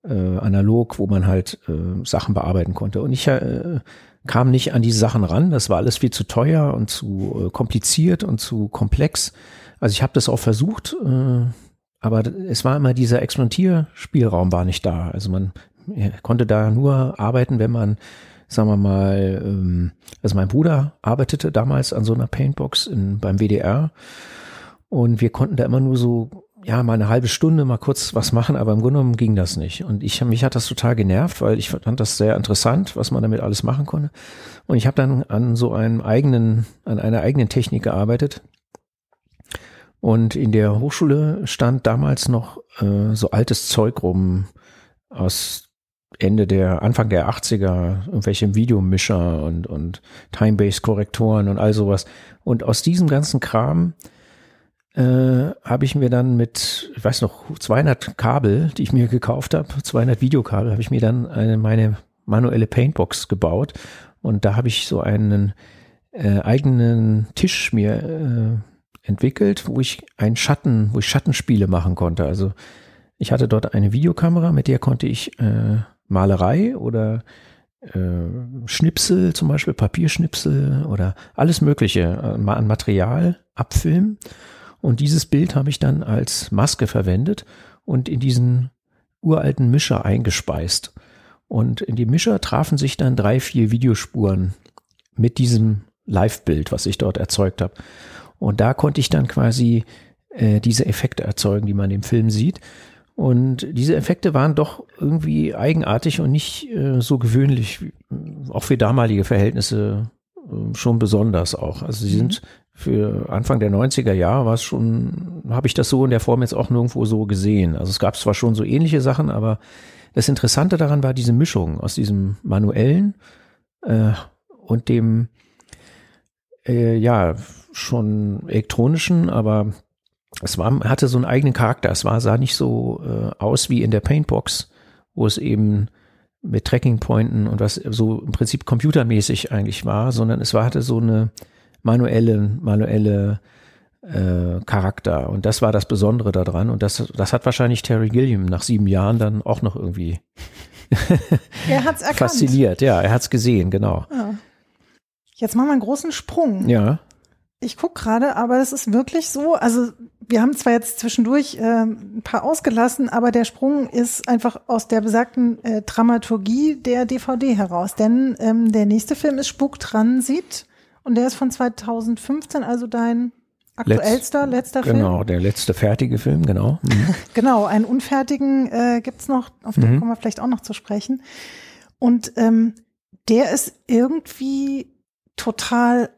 äh, analog, wo man halt äh, Sachen bearbeiten konnte. Und ich äh, kam nicht an diese Sachen ran. Das war alles viel zu teuer und zu äh, kompliziert und zu komplex. Also ich habe das auch versucht, äh, aber es war immer dieser Experimentierspielraum war nicht da. Also man konnte da nur arbeiten, wenn man sagen wir mal, ähm, also mein Bruder arbeitete damals an so einer Paintbox in, beim WDR und wir konnten da immer nur so, ja, mal eine halbe Stunde mal kurz was machen, aber im Grunde genommen ging das nicht. Und ich, mich hat das total genervt, weil ich fand das sehr interessant, was man damit alles machen konnte. Und ich habe dann an so einem eigenen, an einer eigenen Technik gearbeitet. Und in der Hochschule stand damals noch äh, so altes Zeug rum aus Ende der, Anfang der 80er, irgendwelche Videomischer und, und Time-Based-Korrektoren und all sowas. Und aus diesem ganzen Kram äh, habe ich mir dann mit, ich weiß noch, 200 Kabel, die ich mir gekauft habe, 200 Videokabel, habe ich mir dann eine, meine manuelle Paintbox gebaut und da habe ich so einen äh, eigenen Tisch mir äh, entwickelt, wo ich einen Schatten, wo ich Schattenspiele machen konnte. Also ich hatte dort eine Videokamera, mit der konnte ich äh, Malerei oder äh, Schnipsel, zum Beispiel Papierschnipsel oder alles Mögliche äh, an Material abfilmen. Und dieses Bild habe ich dann als Maske verwendet und in diesen uralten Mischer eingespeist. Und in die Mischer trafen sich dann drei, vier Videospuren mit diesem Live-Bild, was ich dort erzeugt habe. Und da konnte ich dann quasi äh, diese Effekte erzeugen, die man im Film sieht. Und diese Effekte waren doch irgendwie eigenartig und nicht äh, so gewöhnlich, auch für damalige Verhältnisse äh, schon besonders auch. Also sie sind mhm. für Anfang der 90er Jahre war es schon, habe ich das so in der Form jetzt auch nirgendwo so gesehen. Also es gab zwar schon so ähnliche Sachen, aber das Interessante daran war diese Mischung aus diesem manuellen äh, und dem äh, ja schon elektronischen, aber es war, hatte so einen eigenen Charakter. Es war, sah nicht so äh, aus wie in der Paintbox, wo es eben mit Tracking-Pointen und was so im Prinzip computermäßig eigentlich war, sondern es war, hatte so eine manuelle, manuelle äh, Charakter. Und das war das Besondere daran. Und das, das hat wahrscheinlich Terry Gilliam nach sieben Jahren dann auch noch irgendwie er hat's erkannt. fasziniert. Ja, er hat's gesehen, genau. Ja. Jetzt machen wir einen großen Sprung. Ja. Ich guck gerade, aber es ist wirklich so, also wir haben zwar jetzt zwischendurch äh, ein paar ausgelassen, aber der Sprung ist einfach aus der besagten äh, Dramaturgie der DVD heraus. Denn ähm, der nächste Film ist Spuktransit und der ist von 2015, also dein aktuellster, Letz, letzter genau, Film. Genau, der letzte fertige Film, genau. Mhm. genau, einen unfertigen äh, gibt's noch, auf den mhm. kommen wir vielleicht auch noch zu sprechen. Und ähm, der ist irgendwie total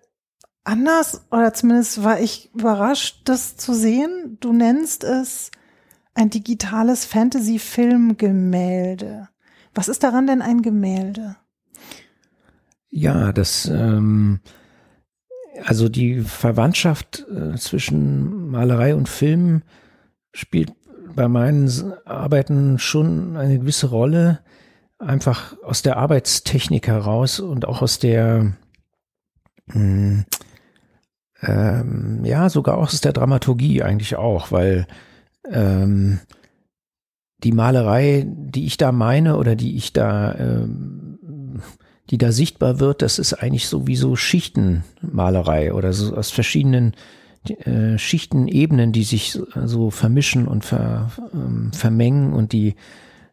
anders oder zumindest war ich überrascht, das zu sehen. Du nennst es ein digitales Fantasy-Film-Gemälde. Was ist daran denn ein Gemälde? Ja, das, ähm, also die Verwandtschaft äh, zwischen Malerei und Film spielt bei meinen Arbeiten schon eine gewisse Rolle, einfach aus der Arbeitstechnik heraus und auch aus der, mh, hm, ähm, ja, sogar aus der Dramaturgie eigentlich auch, weil ähm, die Malerei, die ich da meine oder die ich da, ähm, die da sichtbar wird, das ist eigentlich sowieso Schichtenmalerei oder so aus verschiedenen äh, Schichtenebenen, die sich so vermischen und ver, ähm, vermengen und die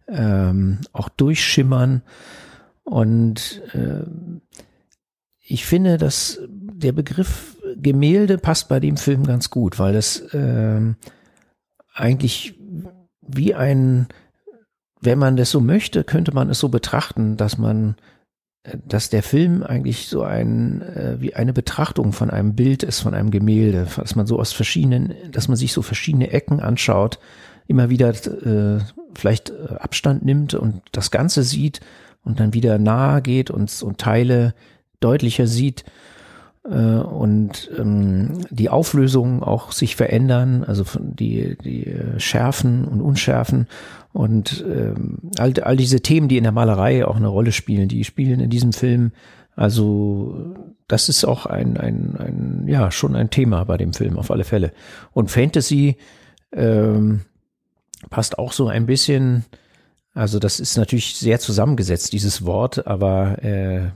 ähm, auch durchschimmern. Und äh, ich finde, dass der Begriff Gemälde passt bei dem Film ganz gut, weil das ähm, eigentlich wie ein, wenn man das so möchte, könnte man es so betrachten, dass man, dass der Film eigentlich so ein, äh, wie eine Betrachtung von einem Bild ist, von einem Gemälde, dass man so aus verschiedenen, dass man sich so verschiedene Ecken anschaut, immer wieder äh, vielleicht äh, Abstand nimmt und das Ganze sieht und dann wieder nahe geht und, und Teile deutlicher sieht. äh, und ähm, die Auflösungen auch sich verändern, also die, die äh, Schärfen und Unschärfen und ähm, all, all diese Themen, die in der Malerei auch eine Rolle spielen, die spielen in diesem Film. Also das ist auch ein, ein, ein ja schon ein Thema bei dem Film auf alle Fälle. Und Fantasy ähm, passt auch so ein bisschen also das ist natürlich sehr zusammengesetzt, dieses Wort, aber äh,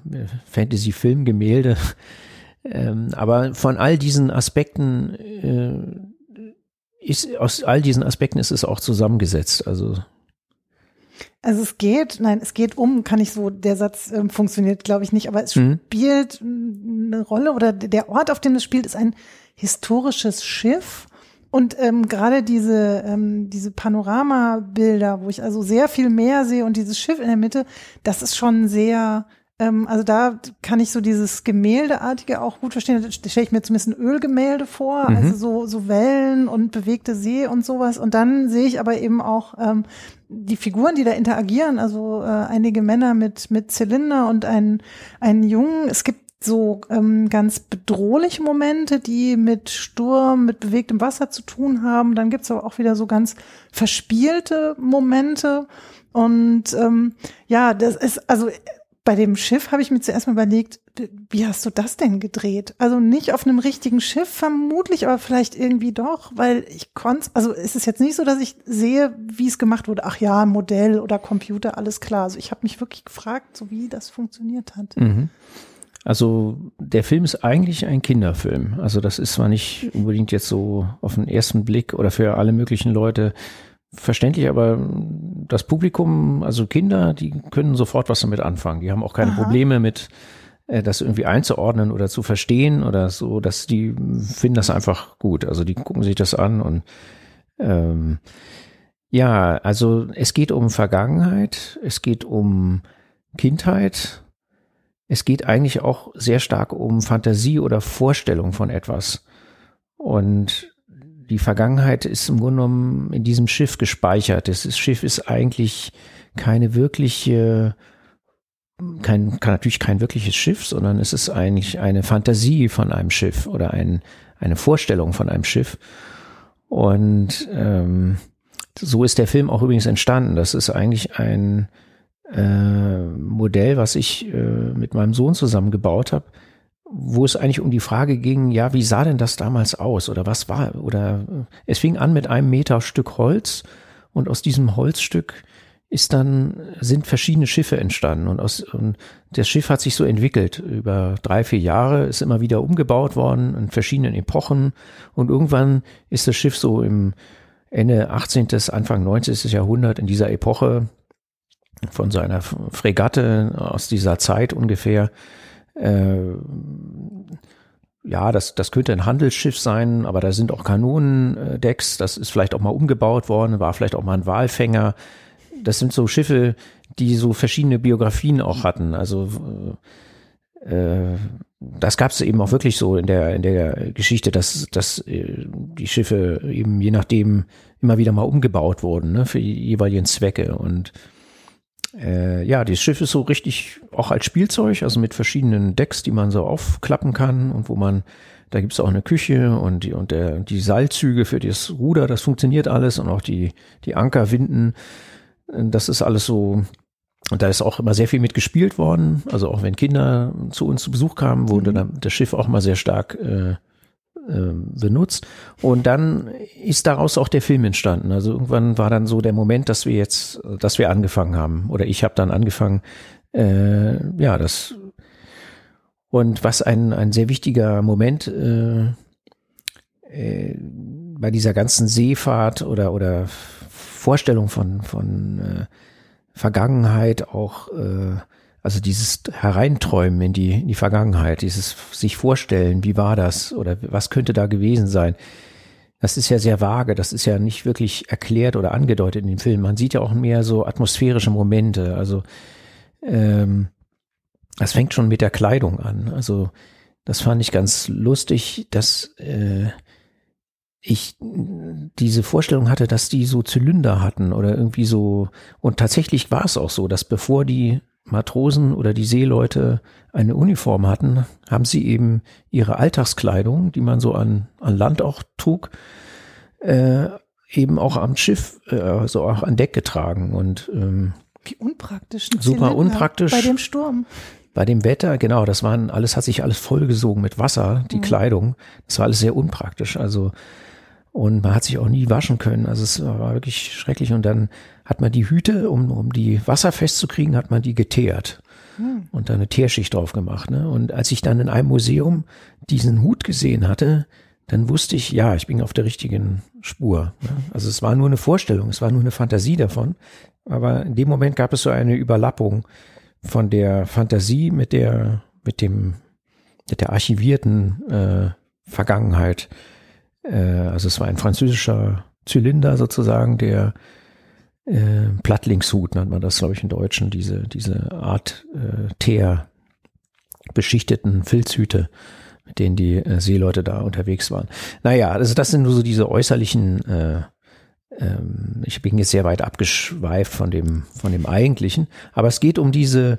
Fantasy-Film, Gemälde. Ähm, aber von all diesen Aspekten äh, ist, aus all diesen Aspekten ist es auch zusammengesetzt. Also also es geht, nein, es geht um, kann ich so, der Satz ähm, funktioniert, glaube ich nicht, aber es mhm. spielt eine Rolle oder der Ort, auf dem es spielt, ist ein historisches Schiff und ähm, gerade diese, ähm, diese Panoramabilder, wo ich also sehr viel mehr sehe und dieses Schiff in der Mitte, das ist schon sehr, also da kann ich so dieses Gemäldeartige auch gut verstehen. Da stelle ich mir zumindest ein Ölgemälde vor, mhm. also so, so Wellen und bewegte See und sowas. Und dann sehe ich aber eben auch ähm, die Figuren, die da interagieren, also äh, einige Männer mit, mit Zylinder und einen, einen Jungen. Es gibt so ähm, ganz bedrohliche Momente, die mit Sturm, mit bewegtem Wasser zu tun haben. Dann gibt's aber auch wieder so ganz verspielte Momente. Und ähm, ja, das ist, also bei dem Schiff habe ich mir zuerst mal überlegt, wie hast du das denn gedreht? Also nicht auf einem richtigen Schiff vermutlich, aber vielleicht irgendwie doch, weil ich konnte, also ist es jetzt nicht so, dass ich sehe, wie es gemacht wurde. Ach ja, Modell oder Computer, alles klar. Also ich habe mich wirklich gefragt, so wie das funktioniert hat. Mhm. Also der Film ist eigentlich ein Kinderfilm. Also das ist zwar nicht unbedingt jetzt so auf den ersten Blick oder für alle möglichen Leute verständlich, aber das Publikum, also Kinder, die können sofort was damit anfangen. Die haben auch keine Aha. Probleme mit äh, das irgendwie einzuordnen oder zu verstehen oder so, dass die finden das einfach gut. Also die gucken sich das an und ähm, ja, also es geht um Vergangenheit, es geht um Kindheit, es geht eigentlich auch sehr stark um Fantasie oder Vorstellung von etwas. Und die Vergangenheit ist im Grunde genommen in diesem Schiff gespeichert. Das Schiff ist eigentlich keine wirkliche, kein, kann natürlich kein wirkliches Schiff, sondern es ist eigentlich eine Fantasie von einem Schiff oder ein, eine Vorstellung von einem Schiff. Und ähm, so ist der Film auch übrigens entstanden. Das ist eigentlich ein äh, Modell, was ich äh, mit meinem Sohn zusammen gebaut habe wo es eigentlich um die Frage ging, ja, wie sah denn das damals aus oder was war oder es fing an mit einem Meter Stück Holz und aus diesem Holzstück ist dann sind verschiedene Schiffe entstanden und aus und das Schiff hat sich so entwickelt über drei vier Jahre ist immer wieder umgebaut worden in verschiedenen Epochen und irgendwann ist das Schiff so im Ende 18. Anfang 19. Jahrhundert in dieser Epoche von seiner Fregatte aus dieser Zeit ungefähr äh, ja, das, das könnte ein Handelsschiff sein, aber da sind auch Kanonendecks, das ist vielleicht auch mal umgebaut worden, war vielleicht auch mal ein Walfänger. Das sind so Schiffe, die so verschiedene Biografien auch hatten. Also äh, das gab es eben auch wirklich so in der in der Geschichte, dass dass äh, die Schiffe eben je nachdem immer wieder mal umgebaut wurden ne, für die jeweiligen Zwecke und äh, ja, dieses Schiff ist so richtig auch als Spielzeug, also mit verschiedenen Decks, die man so aufklappen kann und wo man, da gibt's auch eine Küche und die, und der, die Seilzüge für das Ruder, das funktioniert alles und auch die, die Ankerwinden, das ist alles so, und da ist auch immer sehr viel mit gespielt worden. Also auch wenn Kinder zu uns zu Besuch kamen, wurde mhm. dann das Schiff auch mal sehr stark äh, äh, benutzt. Und dann ist daraus auch der Film entstanden. Also irgendwann war dann so der Moment, dass wir jetzt, dass wir angefangen haben. Oder ich habe dann angefangen, äh, ja, das und was ein, ein sehr wichtiger Moment äh, äh, bei dieser ganzen Seefahrt oder, oder Vorstellung von, von äh, Vergangenheit auch äh, also dieses Hereinträumen in die, in die Vergangenheit, dieses sich vorstellen, wie war das oder was könnte da gewesen sein. Das ist ja sehr vage, das ist ja nicht wirklich erklärt oder angedeutet in dem Film. Man sieht ja auch mehr so atmosphärische Momente. Also ähm, das fängt schon mit der Kleidung an. Also das fand ich ganz lustig, dass äh, ich diese Vorstellung hatte, dass die so Zylinder hatten oder irgendwie so. Und tatsächlich war es auch so, dass bevor die Matrosen oder die Seeleute eine Uniform hatten, haben sie eben ihre Alltagskleidung, die man so an, an Land auch trug, äh, eben auch am Schiff, äh, also auch an Deck getragen und ähm, wie unpraktisch. Super unpraktisch. Bei dem Sturm. Bei dem Wetter, genau, das waren alles, hat sich alles vollgesogen mit Wasser, die mhm. Kleidung. Das war alles sehr unpraktisch. Also und man hat sich auch nie waschen können. Also es war wirklich schrecklich. Und dann hat man die Hüte, um, um die Wasser festzukriegen, hat man die geteert hm. und da eine Teerschicht drauf gemacht. Ne? Und als ich dann in einem Museum diesen Hut gesehen hatte, dann wusste ich, ja, ich bin auf der richtigen Spur. Ne? Also es war nur eine Vorstellung, es war nur eine Fantasie davon. Aber in dem Moment gab es so eine Überlappung von der Fantasie mit der, mit dem, mit der archivierten äh, Vergangenheit also es war ein französischer Zylinder sozusagen, der äh, Plattlingshut nennt man das, glaube ich, in Deutschen, diese, diese Art äh, Teer beschichteten Filzhüte, mit denen die äh, Seeleute da unterwegs waren. Naja, also das sind nur so diese äußerlichen, äh, ähm, ich bin jetzt sehr weit abgeschweift von dem, von dem eigentlichen, aber es geht um diese,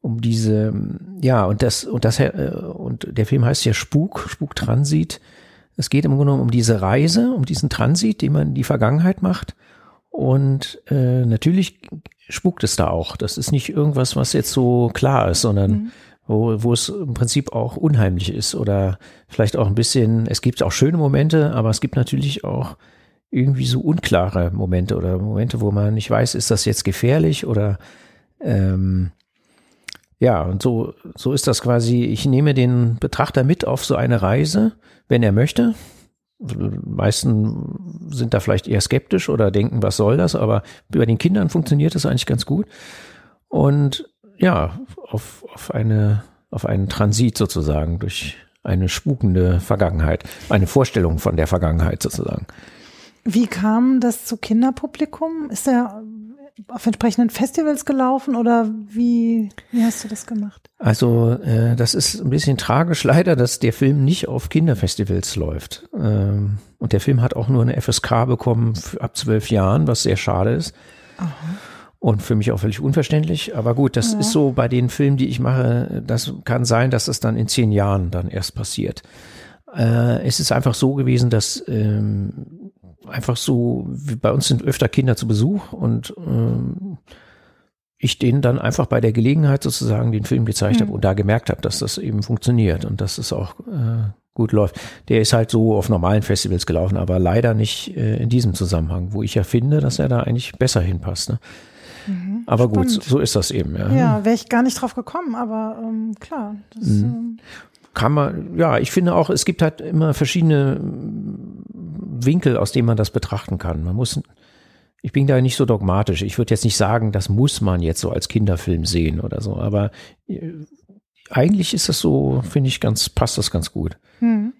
um diese, ja, und das, und das, äh, und der Film heißt ja Spuk, Spuktransit, es geht im Grunde genommen um diese Reise, um diesen Transit, den man in die Vergangenheit macht. Und äh, natürlich spukt es da auch. Das ist nicht irgendwas, was jetzt so klar ist, sondern Mhm. wo, wo es im Prinzip auch unheimlich ist oder vielleicht auch ein bisschen, es gibt auch schöne Momente, aber es gibt natürlich auch irgendwie so unklare Momente oder Momente, wo man nicht weiß, ist das jetzt gefährlich oder ähm, ja, und so, so ist das quasi, ich nehme den Betrachter mit auf so eine Reise, wenn er möchte. Meisten sind da vielleicht eher skeptisch oder denken, was soll das, aber bei den Kindern funktioniert das eigentlich ganz gut. Und ja, auf, auf eine, auf einen Transit sozusagen durch eine spukende Vergangenheit, eine Vorstellung von der Vergangenheit sozusagen. Wie kam das zu Kinderpublikum? Ist er auf entsprechenden Festivals gelaufen oder wie, wie hast du das gemacht? Also äh, das ist ein bisschen tragisch leider, dass der Film nicht auf Kinderfestivals läuft. Ähm, und der Film hat auch nur eine FSK bekommen ab zwölf Jahren, was sehr schade ist. Und für mich auch völlig unverständlich. Aber gut, das ist so bei den Filmen, die ich mache, das kann sein, dass das dann in zehn Jahren dann erst passiert. Äh, es ist einfach so gewesen, dass ähm, einfach so, bei uns sind öfter Kinder zu Besuch und ähm, ich denen dann einfach bei der Gelegenheit sozusagen den Film gezeigt habe und da gemerkt habe, dass das eben funktioniert und dass es auch äh, gut läuft. Der ist halt so auf normalen Festivals gelaufen, aber leider nicht äh, in diesem Zusammenhang, wo ich ja finde, dass er da eigentlich besser hinpasst. Ne? aber gut, so, spannend. ist das eben. Ja. Ja, wäre ich gar nicht drauf gekommen, aber ähm, klar. Das, Mhm. ähm, kann man, ja, ich finde auch, es gibt halt immer verschiedene Winkel, aus denen man das betrachten kann. Man muss, ich bin da nicht so dogmatisch. Ich würde jetzt nicht sagen, das muss man jetzt so als Kinderfilm sehen oder so, aber äh, eigentlich ist das so, finde ich ganz, passt das ganz gut. hm.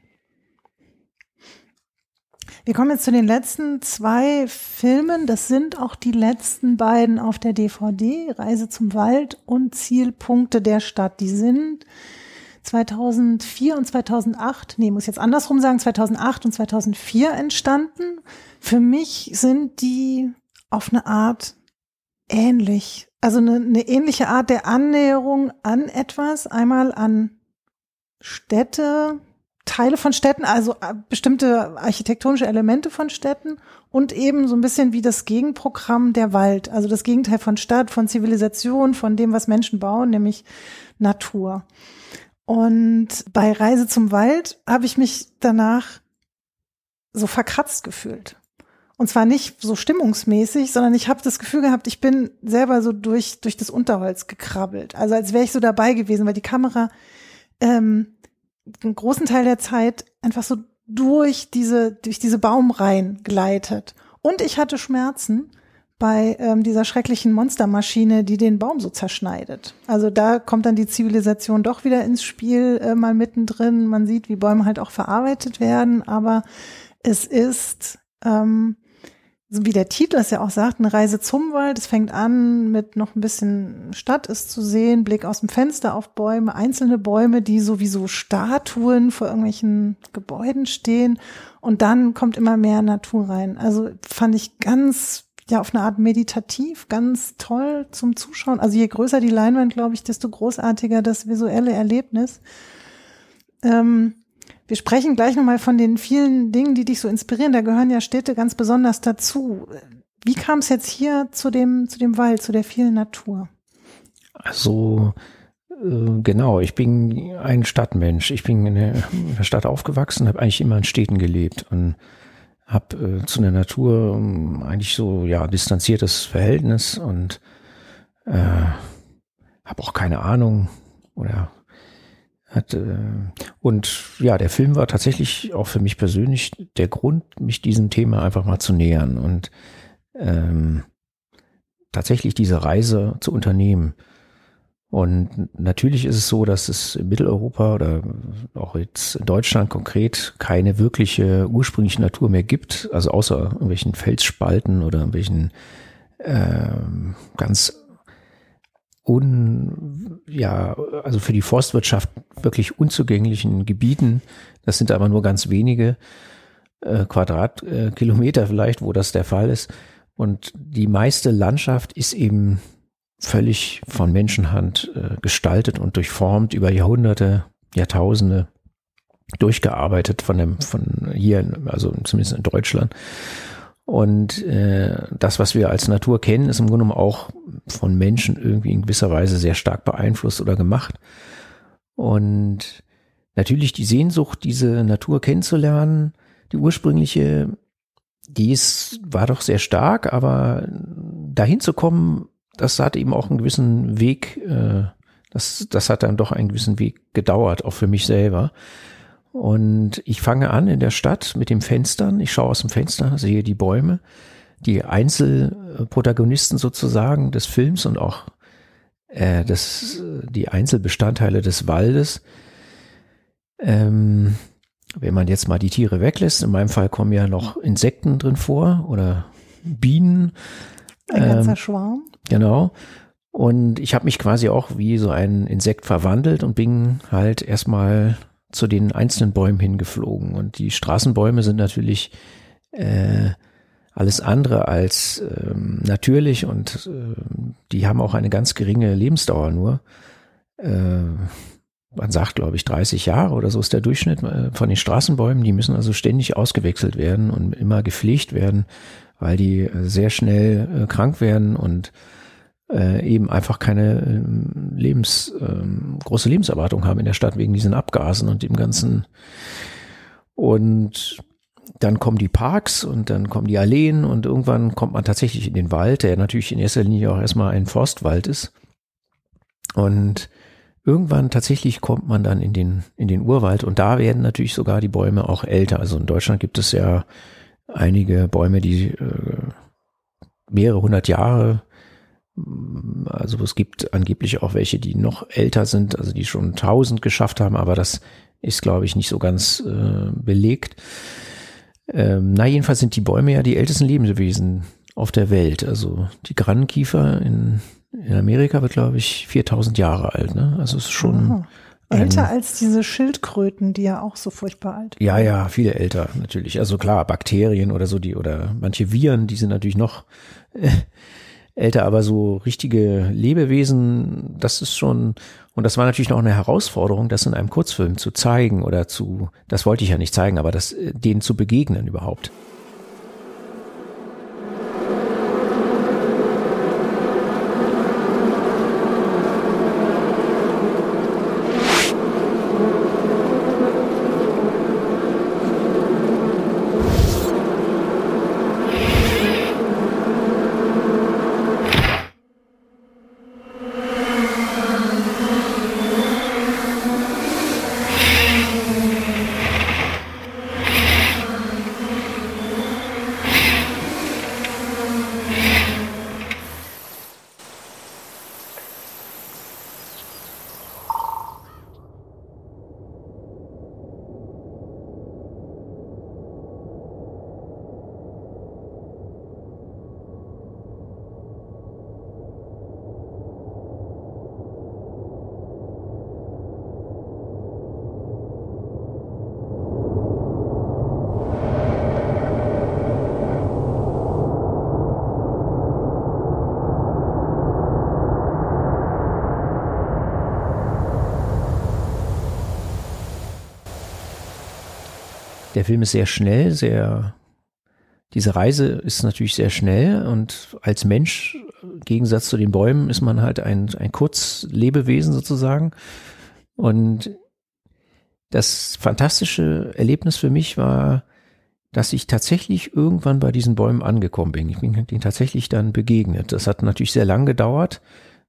Wir kommen jetzt zu den letzten zwei Filmen. Das sind auch die letzten beiden auf der DVD, Reise zum Wald und Zielpunkte der Stadt. Die sind 2004 und 2008, nee, muss jetzt andersrum sagen, 2008 und 2004 entstanden. Für mich sind die auf eine Art ähnlich. Also eine, eine ähnliche Art der Annäherung an etwas. Einmal an Städte, Teile von Städten, also äh, bestimmte architektonische Elemente von Städten und eben so ein bisschen wie das Gegenprogramm der Wald. Also das Gegenteil von Stadt, von Zivilisation, von dem, was Menschen bauen, nämlich Natur. Und bei Reise zum Wald habe ich mich danach so verkratzt gefühlt. Und zwar nicht so stimmungsmäßig, sondern ich habe das Gefühl gehabt, ich bin selber so durch, durch das Unterholz gekrabbelt. Also als wäre ich so dabei gewesen, weil die Kamera ähm, einen großen Teil der Zeit einfach so durch diese, durch diese Baumreihen gleitet. Und ich hatte Schmerzen bei ähm, dieser schrecklichen Monstermaschine, die den Baum so zerschneidet. Also da kommt dann die Zivilisation doch wieder ins Spiel, äh, mal mittendrin. Man sieht, wie Bäume halt auch verarbeitet werden, aber es ist, ähm, so wie der Titel es ja auch sagt, eine Reise zum Wald. Es fängt an mit noch ein bisschen Stadt ist zu sehen, Blick aus dem Fenster auf Bäume, einzelne Bäume, die sowieso Statuen vor irgendwelchen Gebäuden stehen. Und dann kommt immer mehr Natur rein. Also fand ich ganz ja auf eine Art meditativ, ganz toll zum Zuschauen. Also je größer die Leinwand, glaube ich, desto großartiger das visuelle Erlebnis. Ähm, wir sprechen gleich nochmal von den vielen Dingen, die dich so inspirieren. Da gehören ja Städte ganz besonders dazu. Wie kam es jetzt hier zu dem, zu dem Wald, zu der vielen Natur? Also äh, genau, ich bin ein Stadtmensch. Ich bin in der, Stadt aufgewachsen, habe eigentlich immer in Städten gelebt und habe äh, zu der Natur ähm, eigentlich so ja distanziertes Verhältnis und äh, habe auch keine Ahnung oder hat, äh, und ja, der Film war tatsächlich auch für mich persönlich der Grund, mich diesem Thema einfach mal zu nähern und ähm, tatsächlich diese Reise zu unternehmen. Und natürlich ist es so, dass es in Mitteleuropa oder auch jetzt in Deutschland konkret keine wirkliche ursprüngliche Natur mehr gibt, also außer irgendwelchen Felsspalten oder irgendwelchen ähm, ganz un, ja, also für die Forstwirtschaft wirklich unzugänglichen Gebieten. Das sind aber nur ganz wenige äh, Quadratkilometer äh, vielleicht, wo das der Fall ist. Und die meiste Landschaft ist eben völlig von Menschenhand äh, gestaltet und durchformt über Jahrhunderte, Jahrtausende durchgearbeitet von dem, von hier, also zumindest in Deutschland. Und äh, das, was wir als Natur kennen, ist im Grunde genommen auch von Menschen irgendwie in gewisser Weise sehr stark beeinflusst oder gemacht. Und natürlich die Sehnsucht, diese Natur kennenzulernen, die ursprüngliche, die ist, war doch sehr stark, aber dahin zu kommen, das hat eben auch einen gewissen Weg, äh, das, das hat dann doch einen gewissen Weg gedauert, auch für mich selber. Und ich fange an in der Stadt mit den Fenstern. Ich schaue aus dem Fenster, sehe die Bäume, die Einzelprotagonisten sozusagen des Films und auch äh, das, die Einzelbestandteile des Waldes. Ähm, wenn man jetzt mal die Tiere weglässt, in meinem Fall kommen ja noch Insekten drin vor oder Bienen. Ein ganzer ähm, Schwarm. Genau. Und ich habe mich quasi auch wie so ein Insekt verwandelt und bin halt erstmal zu den einzelnen Bäumen hingeflogen. Und die Straßenbäume sind natürlich äh, alles andere als ähm, natürlich und äh, die haben auch eine ganz geringe Lebensdauer nur. Äh, man sagt, glaube ich, 30 Jahre oder so ist der Durchschnitt äh, von den Straßenbäumen. Die müssen also ständig ausgewechselt werden und immer gepflegt werden, weil die äh, sehr schnell äh, krank werden und äh, eben einfach keine ähm, Lebens, ähm, große Lebenserwartung haben in der Stadt wegen diesen Abgasen und dem ganzen. Und dann kommen die Parks und dann kommen die Alleen und irgendwann kommt man tatsächlich in den Wald, der natürlich in erster Linie auch erstmal ein Forstwald ist. Und irgendwann tatsächlich kommt man dann in den, in den Urwald und da werden natürlich sogar die Bäume auch älter. Also in Deutschland gibt es ja einige Bäume, die äh, mehrere hundert Jahre also es gibt angeblich auch welche, die noch älter sind, also die schon 1000 geschafft haben, aber das ist, glaube ich, nicht so ganz äh, belegt. Ähm, na, jedenfalls sind die Bäume ja die ältesten Lebenswesen auf der Welt. Also die Granenkiefer in, in Amerika wird, glaube ich, 4000 Jahre alt. Ne? Also es ist schon Aha. älter als diese Schildkröten, die ja auch so furchtbar alt. Ja, ja, viele älter natürlich. Also klar, Bakterien oder so die oder manche Viren, die sind natürlich noch äh, älter, aber so richtige Lebewesen, das ist schon, und das war natürlich noch eine Herausforderung, das in einem Kurzfilm zu zeigen oder zu, das wollte ich ja nicht zeigen, aber das, äh, denen zu begegnen überhaupt. Der Film ist sehr schnell, sehr, diese Reise ist natürlich sehr schnell und als Mensch, im Gegensatz zu den Bäumen, ist man halt ein, ein Kurzlebewesen sozusagen. Und das fantastische Erlebnis für mich war, dass ich tatsächlich irgendwann bei diesen Bäumen angekommen bin. Ich bin denen tatsächlich dann begegnet. Das hat natürlich sehr lang gedauert,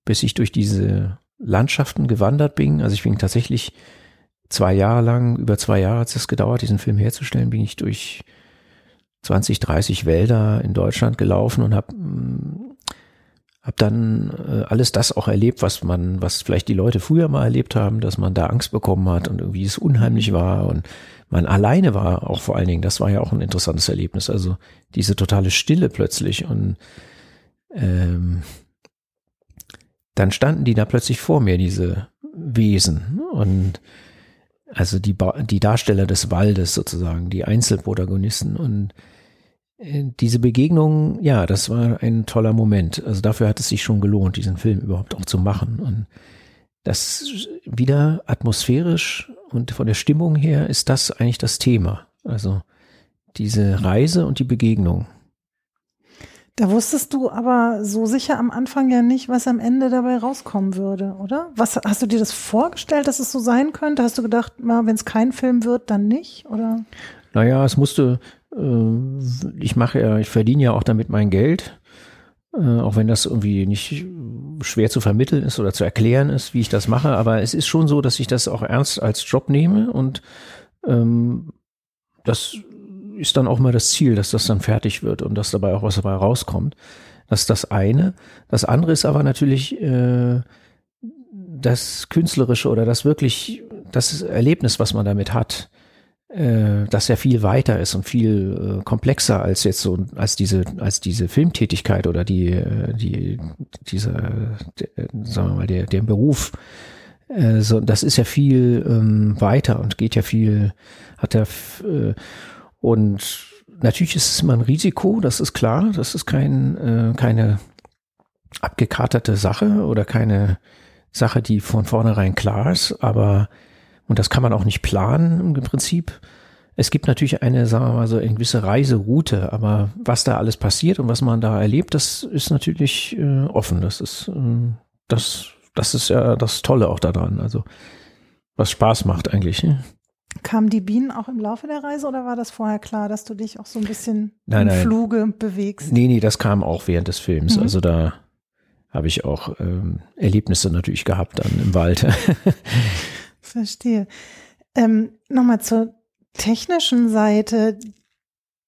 bis ich durch diese Landschaften gewandert bin. Also ich bin tatsächlich zwei Jahre lang, über zwei Jahre hat es gedauert, diesen Film herzustellen, bin ich durch 20, 30 Wälder in Deutschland gelaufen und habe mm, hab dann äh, alles das auch erlebt, was man, was vielleicht die Leute früher mal erlebt haben, dass man da Angst bekommen hat und irgendwie es unheimlich war und man alleine war, auch vor allen Dingen. Das war ja auch ein interessantes Erlebnis. Also diese totale Stille plötzlich und ähm, dann standen die da plötzlich vor mir, diese Wesen und also die, ba die Darsteller des Waldes sozusagen, die Einzelprotagonisten und äh, diese Begegnung, ja, das war ein toller Moment. Also dafür hat es sich schon gelohnt, diesen Film überhaupt auch zu machen. Und das wieder atmosphärisch und von der Stimmung her ist das eigentlich das Thema. Also diese Reise und die Begegnung. Da wusstest du aber so sicher am Anfang ja nicht, was am Ende dabei rauskommen würde, oder? Was hast du dir das vorgestellt, dass es so sein könnte? Hast du gedacht, wenn es kein Film wird, dann nicht? Oder? Naja, es musste, äh, ich mache ja, ich verdiene ja auch damit mein Geld, äh, auch wenn das irgendwie nicht schwer zu vermitteln ist oder zu erklären ist, wie ich das mache. Aber es ist schon so, dass ich das auch ernst als Job nehme und ähm, das ist dann auch mal das Ziel, dass das dann fertig wird und dass dabei auch was dabei rauskommt. Das ist das eine. Das andere ist aber natürlich äh, das Künstlerische oder das wirklich, das Erlebnis, was man damit hat, äh, das ja viel weiter ist und viel äh, komplexer als jetzt so, als diese, als diese Filmtätigkeit oder die, äh, die, dieser, der, sagen wir mal, der, der Beruf. Äh, so, das ist ja viel ähm, weiter und geht ja viel, hat ja, äh, und natürlich ist es immer ein Risiko, das ist klar, das ist kein, äh, keine abgekartete Sache oder keine Sache, die von vornherein klar ist, aber, und das kann man auch nicht planen im Prinzip. Es gibt natürlich eine, sagen wir mal so, eine gewisse Reiseroute, aber was da alles passiert und was man da erlebt, das ist natürlich äh, offen. Das ist, äh, das, das ist ja das Tolle auch daran. Also, was Spaß macht eigentlich. Ne? Kamen die Bienen auch im Laufe der Reise oder war das vorher klar, dass du dich auch so ein bisschen Nein, im nein. Fluge bewegst? Nee, nee, das kam auch während des Films. Mhm. Also da habe ich auch ähm, Erlebnisse natürlich gehabt dann im Wald. Verstehe. Ähm, Nochmal zur technischen Seite.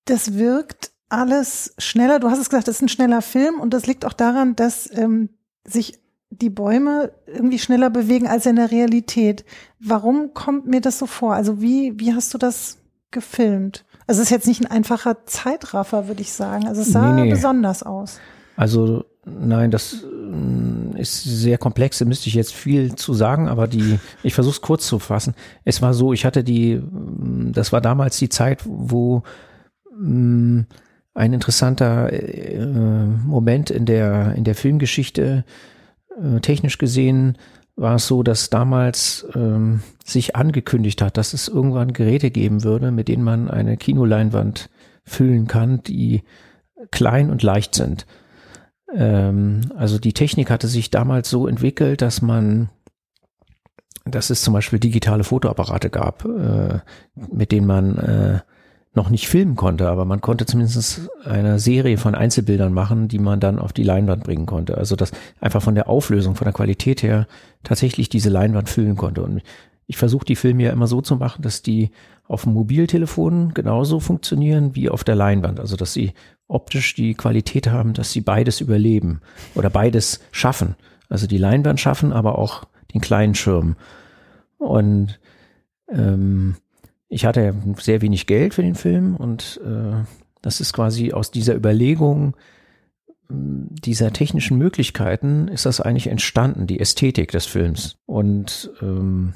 Das wirkt alles schneller. Du hast es gesagt, das ist ein schneller Film und das liegt auch daran, dass ähm, sich die Bäume irgendwie schneller bewegen als in der Realität. Warum kommt mir das so vor? Also wie, wie hast du das gefilmt? Also es ist jetzt nicht ein einfacher Zeitraffer, würde ich sagen. Also es sah Nee, nee. besonders aus. Also nein, das ähm, ist sehr komplex, da müsste ich jetzt viel zu sagen, aber die, ich versuche es kurz zu fassen. Es war so, ich hatte die, ähm, das war damals die Zeit, wo ähm, ein interessanter äh, Moment in der, in der Filmgeschichte, äh, technisch gesehen, war es so, dass damals ähm, sich angekündigt hat, dass es irgendwann Geräte geben würde, mit denen man eine Kinoleinwand füllen kann, die klein und leicht sind. Ähm, also die Technik hatte sich damals so entwickelt, dass man, dass es zum Beispiel digitale Fotoapparate gab, äh, mit denen man äh, noch nicht filmen konnte, aber man konnte zumindest eine Serie von Einzelbildern machen, die man dann auf die Leinwand bringen konnte. Also das einfach von der Auflösung, von der Qualität her tatsächlich diese Leinwand füllen konnte. Und ich versuche die Filme ja immer so zu machen, dass die auf dem Mobiltelefon genauso funktionieren wie auf der Leinwand. Also dass sie optisch die Qualität haben, dass sie beides überleben oder beides schaffen. Also die Leinwand schaffen, aber auch den kleinen Schirm. Und ähm, ich hatte sehr wenig Geld für den Film und äh, das ist quasi aus dieser Überlegung mh, dieser technischen Möglichkeiten ist das eigentlich entstanden, die Ästhetik des Films. Und ähm,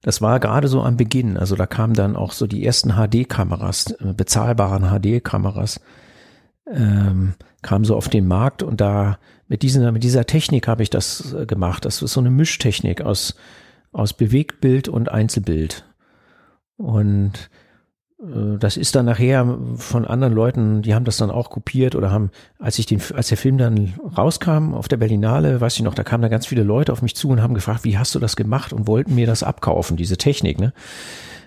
das war gerade so am Beginn. Also da kamen dann auch so die ersten HD-Kameras, äh, bezahlbaren HD-Kameras, ähm, kamen so auf den Markt und da mit dieser, mit dieser Technik habe ich das äh, gemacht. Das ist so eine Mischtechnik aus, aus Bewegtbild und Einzelbild. Und äh, das ist dann nachher von anderen Leuten, die haben das dann auch kopiert oder haben, als ich den, als der Film dann rauskam auf der Berlinale, weiß ich noch, da kamen da ganz viele Leute auf mich zu und haben gefragt, wie hast du das gemacht und wollten mir das abkaufen, diese Technik, ne?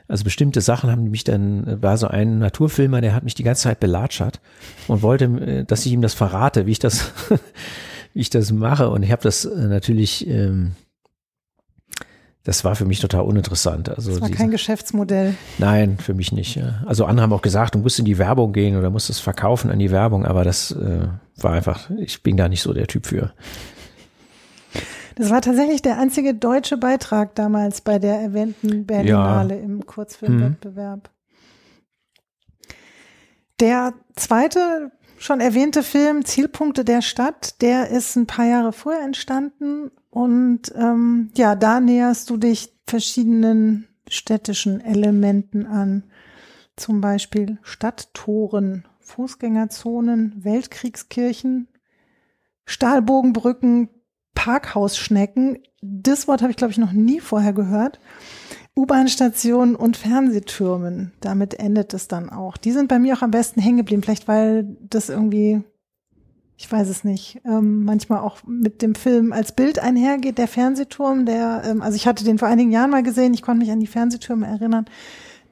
Also bestimmte Sachen haben mich dann, war so ein Naturfilmer, der hat mich die ganze Zeit belatschert und wollte, äh, dass ich ihm das verrate, wie ich das, wie ich das mache. Und ich habe das äh, natürlich, ähm, das war für mich total uninteressant. Also Das war diese- kein Geschäftsmodell. Nein, für mich nicht. Ja. Also andere haben auch gesagt, du musst in die Werbung gehen oder musst es verkaufen an die Werbung, aber das äh, war einfach, ich bin da nicht so der Typ für. Das war tatsächlich der einzige deutsche Beitrag damals bei der erwähnten Berlinale im Kurzfilmwettbewerb. Der zweite schon erwähnte Film Zielpunkte der Stadt, der ist ein paar Jahre vorher entstanden und ähm, ja, da näherst du dich verschiedenen städtischen Elementen an. Zum Beispiel Stadttoren, Fußgängerzonen, Weltkriegskirchen, Stahlbogenbrücken, Parkhausschnecken. Das Wort habe ich, glaube ich, noch nie vorher gehört. U-Bahn-Stationen und Fernsehtürmen. Damit endet es dann auch. Die sind bei mir auch am besten hängen geblieben. Vielleicht, weil das irgendwie ich weiß es nicht, ähm, manchmal auch mit dem Film als Bild einhergeht, der Fernsehturm, der, ähm, also ich hatte den vor einigen Jahren mal gesehen, ich konnte mich an die Fernsehtürme erinnern.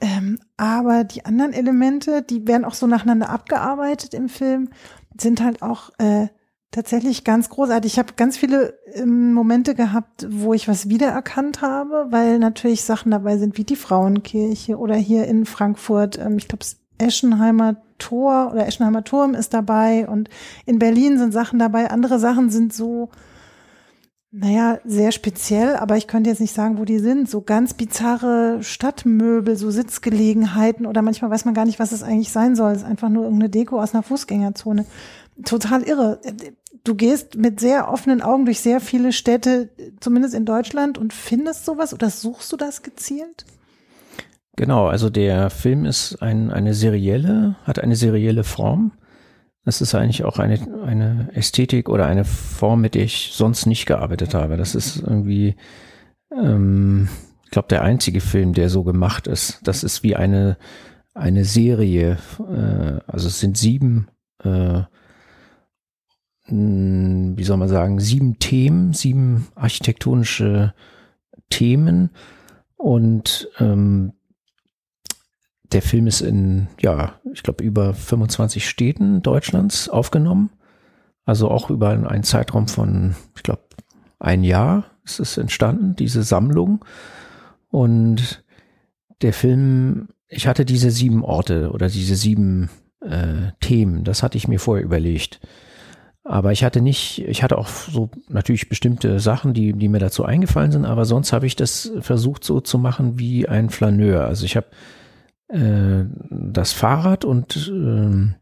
Ähm, aber die anderen Elemente, die werden auch so nacheinander abgearbeitet im Film, sind halt auch äh, tatsächlich ganz großartig. Ich habe ganz viele ähm, Momente gehabt, wo ich was wiedererkannt habe, weil natürlich Sachen dabei sind wie die Frauenkirche oder hier in Frankfurt, ähm, ich glaube, Eschenheimer Tor oder Eschenheimer Turm ist dabei und in Berlin sind Sachen dabei. Andere Sachen sind so, naja, sehr speziell, aber ich könnte jetzt nicht sagen, wo die sind. So ganz bizarre Stadtmöbel, so Sitzgelegenheiten oder manchmal weiß man gar nicht, was es eigentlich sein soll. Es ist einfach nur irgendeine Deko aus einer Fußgängerzone. Total irre. Du gehst mit sehr offenen Augen durch sehr viele Städte, zumindest in Deutschland, und findest sowas oder suchst du das gezielt? Genau, also der Film ist ein, eine serielle, hat eine serielle Form. Das ist eigentlich auch eine, eine Ästhetik oder eine Form, mit der ich sonst nicht gearbeitet habe. Das ist irgendwie, ähm, ich glaube, der einzige Film, der so gemacht ist. Das ist wie eine, eine Serie. Äh, also es sind sieben, äh, wie soll man sagen, sieben Themen, sieben architektonische Themen. Und ähm, der Film ist in, ja, ich glaube, über 25 Städten Deutschlands aufgenommen. Also auch über einen Zeitraum von, ich glaube, ein Jahr ist es entstanden, diese Sammlung. Und der Film, ich hatte diese sieben Orte oder diese sieben äh, Themen, das hatte ich mir vorher überlegt. Aber ich hatte nicht, ich hatte auch so natürlich bestimmte Sachen, die, die mir dazu eingefallen sind, aber sonst habe ich das versucht so zu machen wie ein Flaneur. Also ich habe äh, das Fahrrad und äh,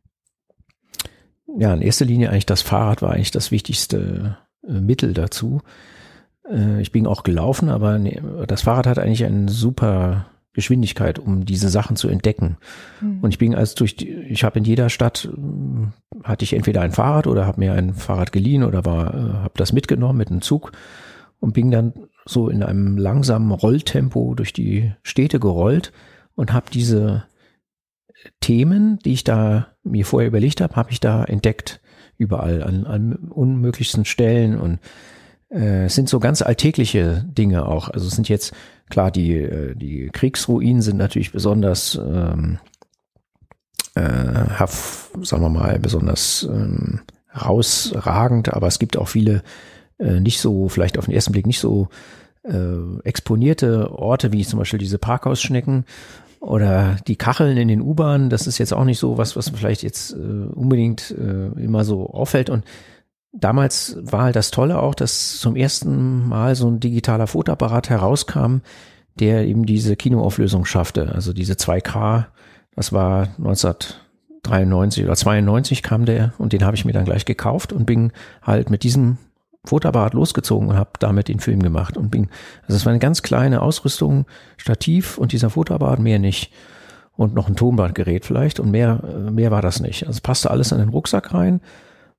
ja, in erster Linie eigentlich das Fahrrad war eigentlich das wichtigste äh, Mittel dazu. Äh, ich bin auch gelaufen, aber nee, das Fahrrad hat eigentlich eine super Geschwindigkeit, um diese Sachen zu entdecken. Mhm. Und ich bin als durch die, ich habe in jeder Stadt äh, hatte ich entweder ein Fahrrad oder habe mir ein Fahrrad geliehen oder war äh, habe das mitgenommen mit einem Zug und bin dann so in einem langsamen Rolltempo durch die Städte gerollt und habe diese Themen, die ich da mir vorher überlegt habe, habe ich da entdeckt überall an, an unmöglichsten Stellen und äh, es sind so ganz alltägliche Dinge auch. Also es sind jetzt klar die äh, die Kriegsruinen sind natürlich besonders ähm, äh, sagen wir mal besonders ähm, rausragend, aber es gibt auch viele äh, nicht so vielleicht auf den ersten Blick nicht so äh, exponierte Orte wie zum Beispiel diese Parkhausschnecken oder die Kacheln in den U-Bahnen, das ist jetzt auch nicht so was, was vielleicht jetzt äh, unbedingt äh, immer so auffällt. Und damals war halt das Tolle auch, dass zum ersten Mal so ein digitaler Fotoapparat herauskam, der eben diese Kinoauflösung schaffte. Also diese 2K, das war 1993 oder 92 kam der und den habe ich mir dann gleich gekauft und bin halt mit diesem Fotoapparat losgezogen und habe damit den Film gemacht und bin, also es war eine ganz kleine Ausrüstung, Stativ und dieser Fotoapparat, mehr nicht. Und noch ein Tonbandgerät vielleicht und mehr, mehr war das nicht. Also es passte alles in den Rucksack rein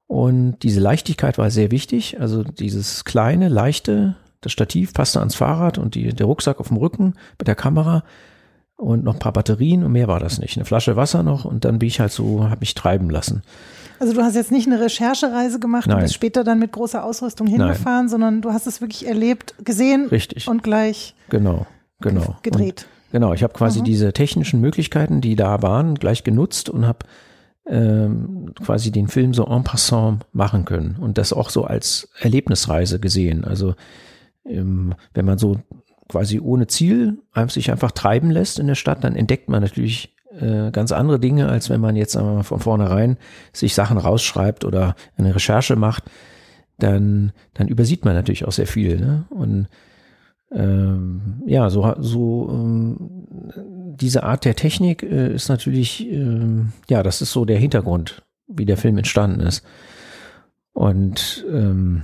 und diese Leichtigkeit war sehr wichtig. Also dieses kleine, leichte, das Stativ passte ans Fahrrad und die, der Rucksack auf dem Rücken mit der Kamera und noch ein paar Batterien und mehr war das nicht. Eine Flasche Wasser noch und dann bin ich halt so, habe mich treiben lassen. Also du hast jetzt nicht eine Recherchereise gemacht Nein. und bist später dann mit großer Ausrüstung hingefahren, sondern du hast es wirklich erlebt, gesehen Richtig. und gleich Genau, genau. gedreht. Und, genau, ich habe quasi Mhm. diese technischen Möglichkeiten, die da waren, gleich genutzt und habe ähm, quasi den Film so en passant machen können und das auch so als Erlebnisreise gesehen. Also ähm, wenn man so quasi ohne Ziel sich einfach treiben lässt in der Stadt, dann entdeckt man natürlich äh, ganz andere Dinge, als wenn man jetzt sagen wir mal, von vornherein sich Sachen rausschreibt oder eine Recherche macht, dann, dann übersieht man natürlich auch sehr viel. Ne? Und ähm, ja, so, so ähm, diese Art der Technik äh, ist natürlich, ähm, ja, das ist so der Hintergrund, wie der Film entstanden ist. Und ähm,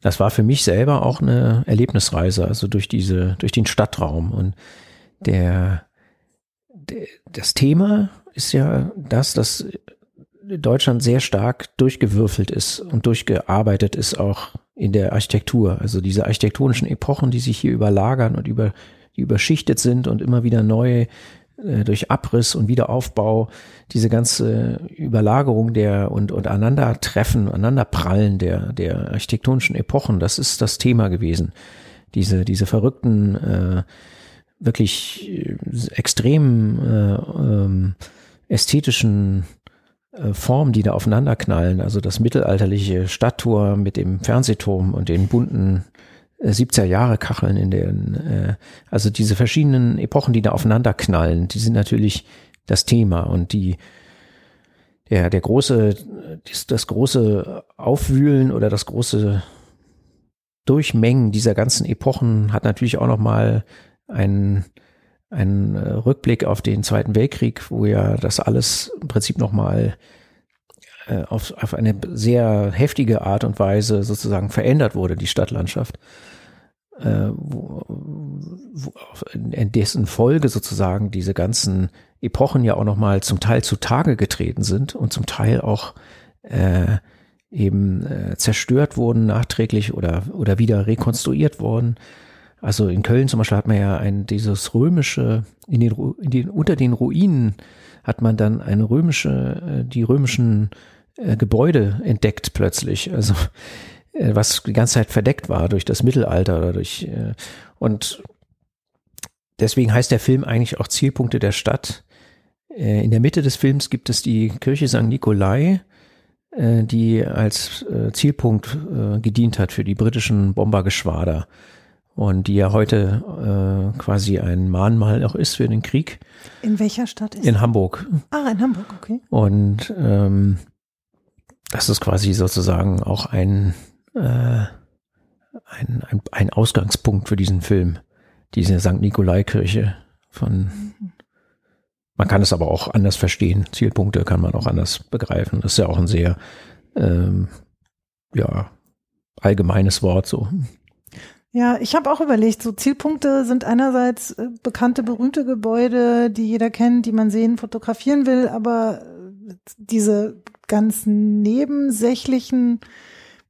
das war für mich selber auch eine Erlebnisreise, also durch diese, durch den Stadtraum. Und der das Thema ist ja das, dass Deutschland sehr stark durchgewürfelt ist und durchgearbeitet ist auch in der Architektur. Also diese architektonischen Epochen, die sich hier überlagern und über, die überschichtet sind und immer wieder neu äh, durch Abriss und Wiederaufbau, diese ganze Überlagerung der und, und Aneinandertreffen, Aneinanderprallen der, der architektonischen Epochen, das ist das Thema gewesen. Diese, diese verrückten, äh, wirklich äh, extrem äh, ähm, ästhetischen äh, Formen, die da aufeinanderknallen. Also das mittelalterliche Stadttor mit dem Fernsehturm und den bunten 70er Jahre Kacheln in den, äh, also diese verschiedenen Epochen, die da aufeinander knallen, die sind natürlich das Thema und die, der, der große, das, das große Aufwühlen oder das große Durchmengen dieser ganzen Epochen hat natürlich auch nochmal einen, einen Rückblick auf den Zweiten Weltkrieg, wo ja das alles im Prinzip nochmal äh, auf, auf eine sehr heftige Art und Weise sozusagen verändert wurde, die Stadtlandschaft. Äh, wo, wo, in dessen Folge sozusagen diese ganzen Epochen ja auch nochmal zum Teil zutage getreten sind und zum Teil auch äh, eben äh, zerstört wurden nachträglich oder, oder wieder rekonstruiert wurden. Also in Köln zum Beispiel hat man ja ein, dieses römische, in den, in den, unter den Ruinen hat man dann eine römische, äh, die römischen äh, Gebäude entdeckt plötzlich. Also äh, was die ganze Zeit verdeckt war durch das Mittelalter oder durch und deswegen heißt der Film eigentlich auch Zielpunkte der Stadt. In der Mitte des Films gibt es die Kirche St. Nikolai, die als Zielpunkt gedient hat für die britischen Bombergeschwader und die ja heute äh, quasi ein Mahnmal auch ist für den Krieg. In welcher Stadt ist In Hamburg. Ah, in Hamburg, okay. Und ähm, das ist quasi sozusagen auch ein, äh, ein, ein, ein Ausgangspunkt für diesen Film, diese St. Nikolai-Kirche von man kann es aber auch anders verstehen. Zielpunkte kann man auch anders begreifen. Das ist ja auch ein sehr ähm, ja, allgemeines Wort so. Ja, ich habe auch überlegt, so Zielpunkte sind einerseits äh, bekannte, berühmte Gebäude, die jeder kennt, die man sehen, fotografieren will, aber äh, diese ganzen nebensächlichen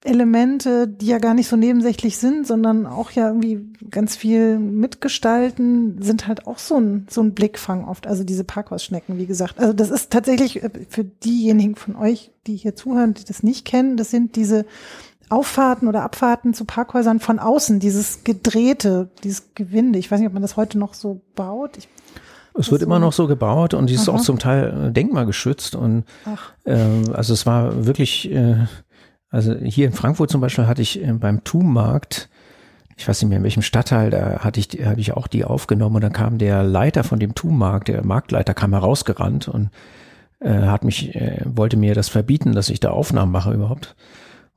Elemente, die ja gar nicht so nebensächlich sind, sondern auch ja irgendwie ganz viel mitgestalten, sind halt auch so ein, so ein Blickfang oft. Also diese Parkhausschnecken, wie gesagt. Also das ist tatsächlich äh, für diejenigen von euch, die hier zuhören, die das nicht kennen, das sind diese Auffahrten oder Abfahrten zu Parkhäusern von außen, dieses gedrehte, dieses Gewinde. Ich weiß nicht, ob man das heute noch so baut. Ich es wird immer noch so gebaut und die ist auch zum Teil äh, denkmalgeschützt und äh, also es war wirklich äh, also hier in Frankfurt zum Beispiel hatte ich äh, beim TUM-Markt, ich weiß nicht mehr in welchem Stadtteil, da hatte ich, hatte ich auch die aufgenommen und dann kam der Leiter von dem TUM-Markt, der Marktleiter kam herausgerannt und äh, hat mich, äh, wollte mir das verbieten, dass ich da Aufnahmen mache überhaupt.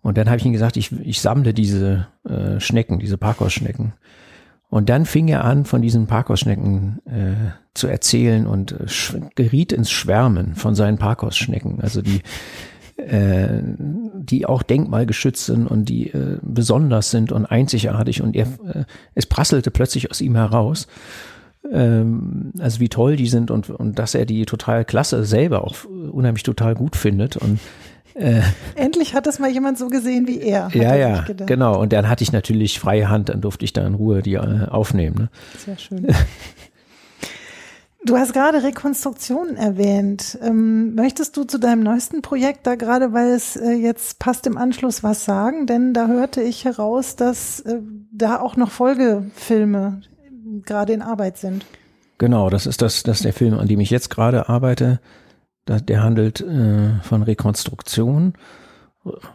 Und dann habe ich ihm gesagt, ich, ich sammle diese äh, Schnecken, diese Parkhausschnecken. Und dann fing er an, von diesen Parkhausschnecken äh, zu erzählen und äh, geriet ins Schwärmen von seinen Parkhausschnecken. Also die äh, die auch denkmalgeschützt sind und die äh, besonders sind und einzigartig und er, äh, es prasselte plötzlich aus ihm heraus, ähm, also wie toll die sind und, und dass er die total klasse selber auch unheimlich total gut findet und äh, Endlich hat das mal jemand so gesehen wie er. Ja, ja, genau. Und dann hatte ich natürlich freie Hand, dann durfte ich da in Ruhe die äh, aufnehmen. Ne? Sehr schön. Du hast gerade Rekonstruktion erwähnt. Ähm, möchtest du zu deinem neuesten Projekt da gerade, weil es äh, jetzt passt im Anschluss, was sagen? Denn da hörte ich heraus, dass äh, da auch noch Folgefilme gerade in Arbeit sind. Genau, das ist das, das ist der Film, an dem ich jetzt gerade arbeite. Der handelt äh, von Rekonstruktion.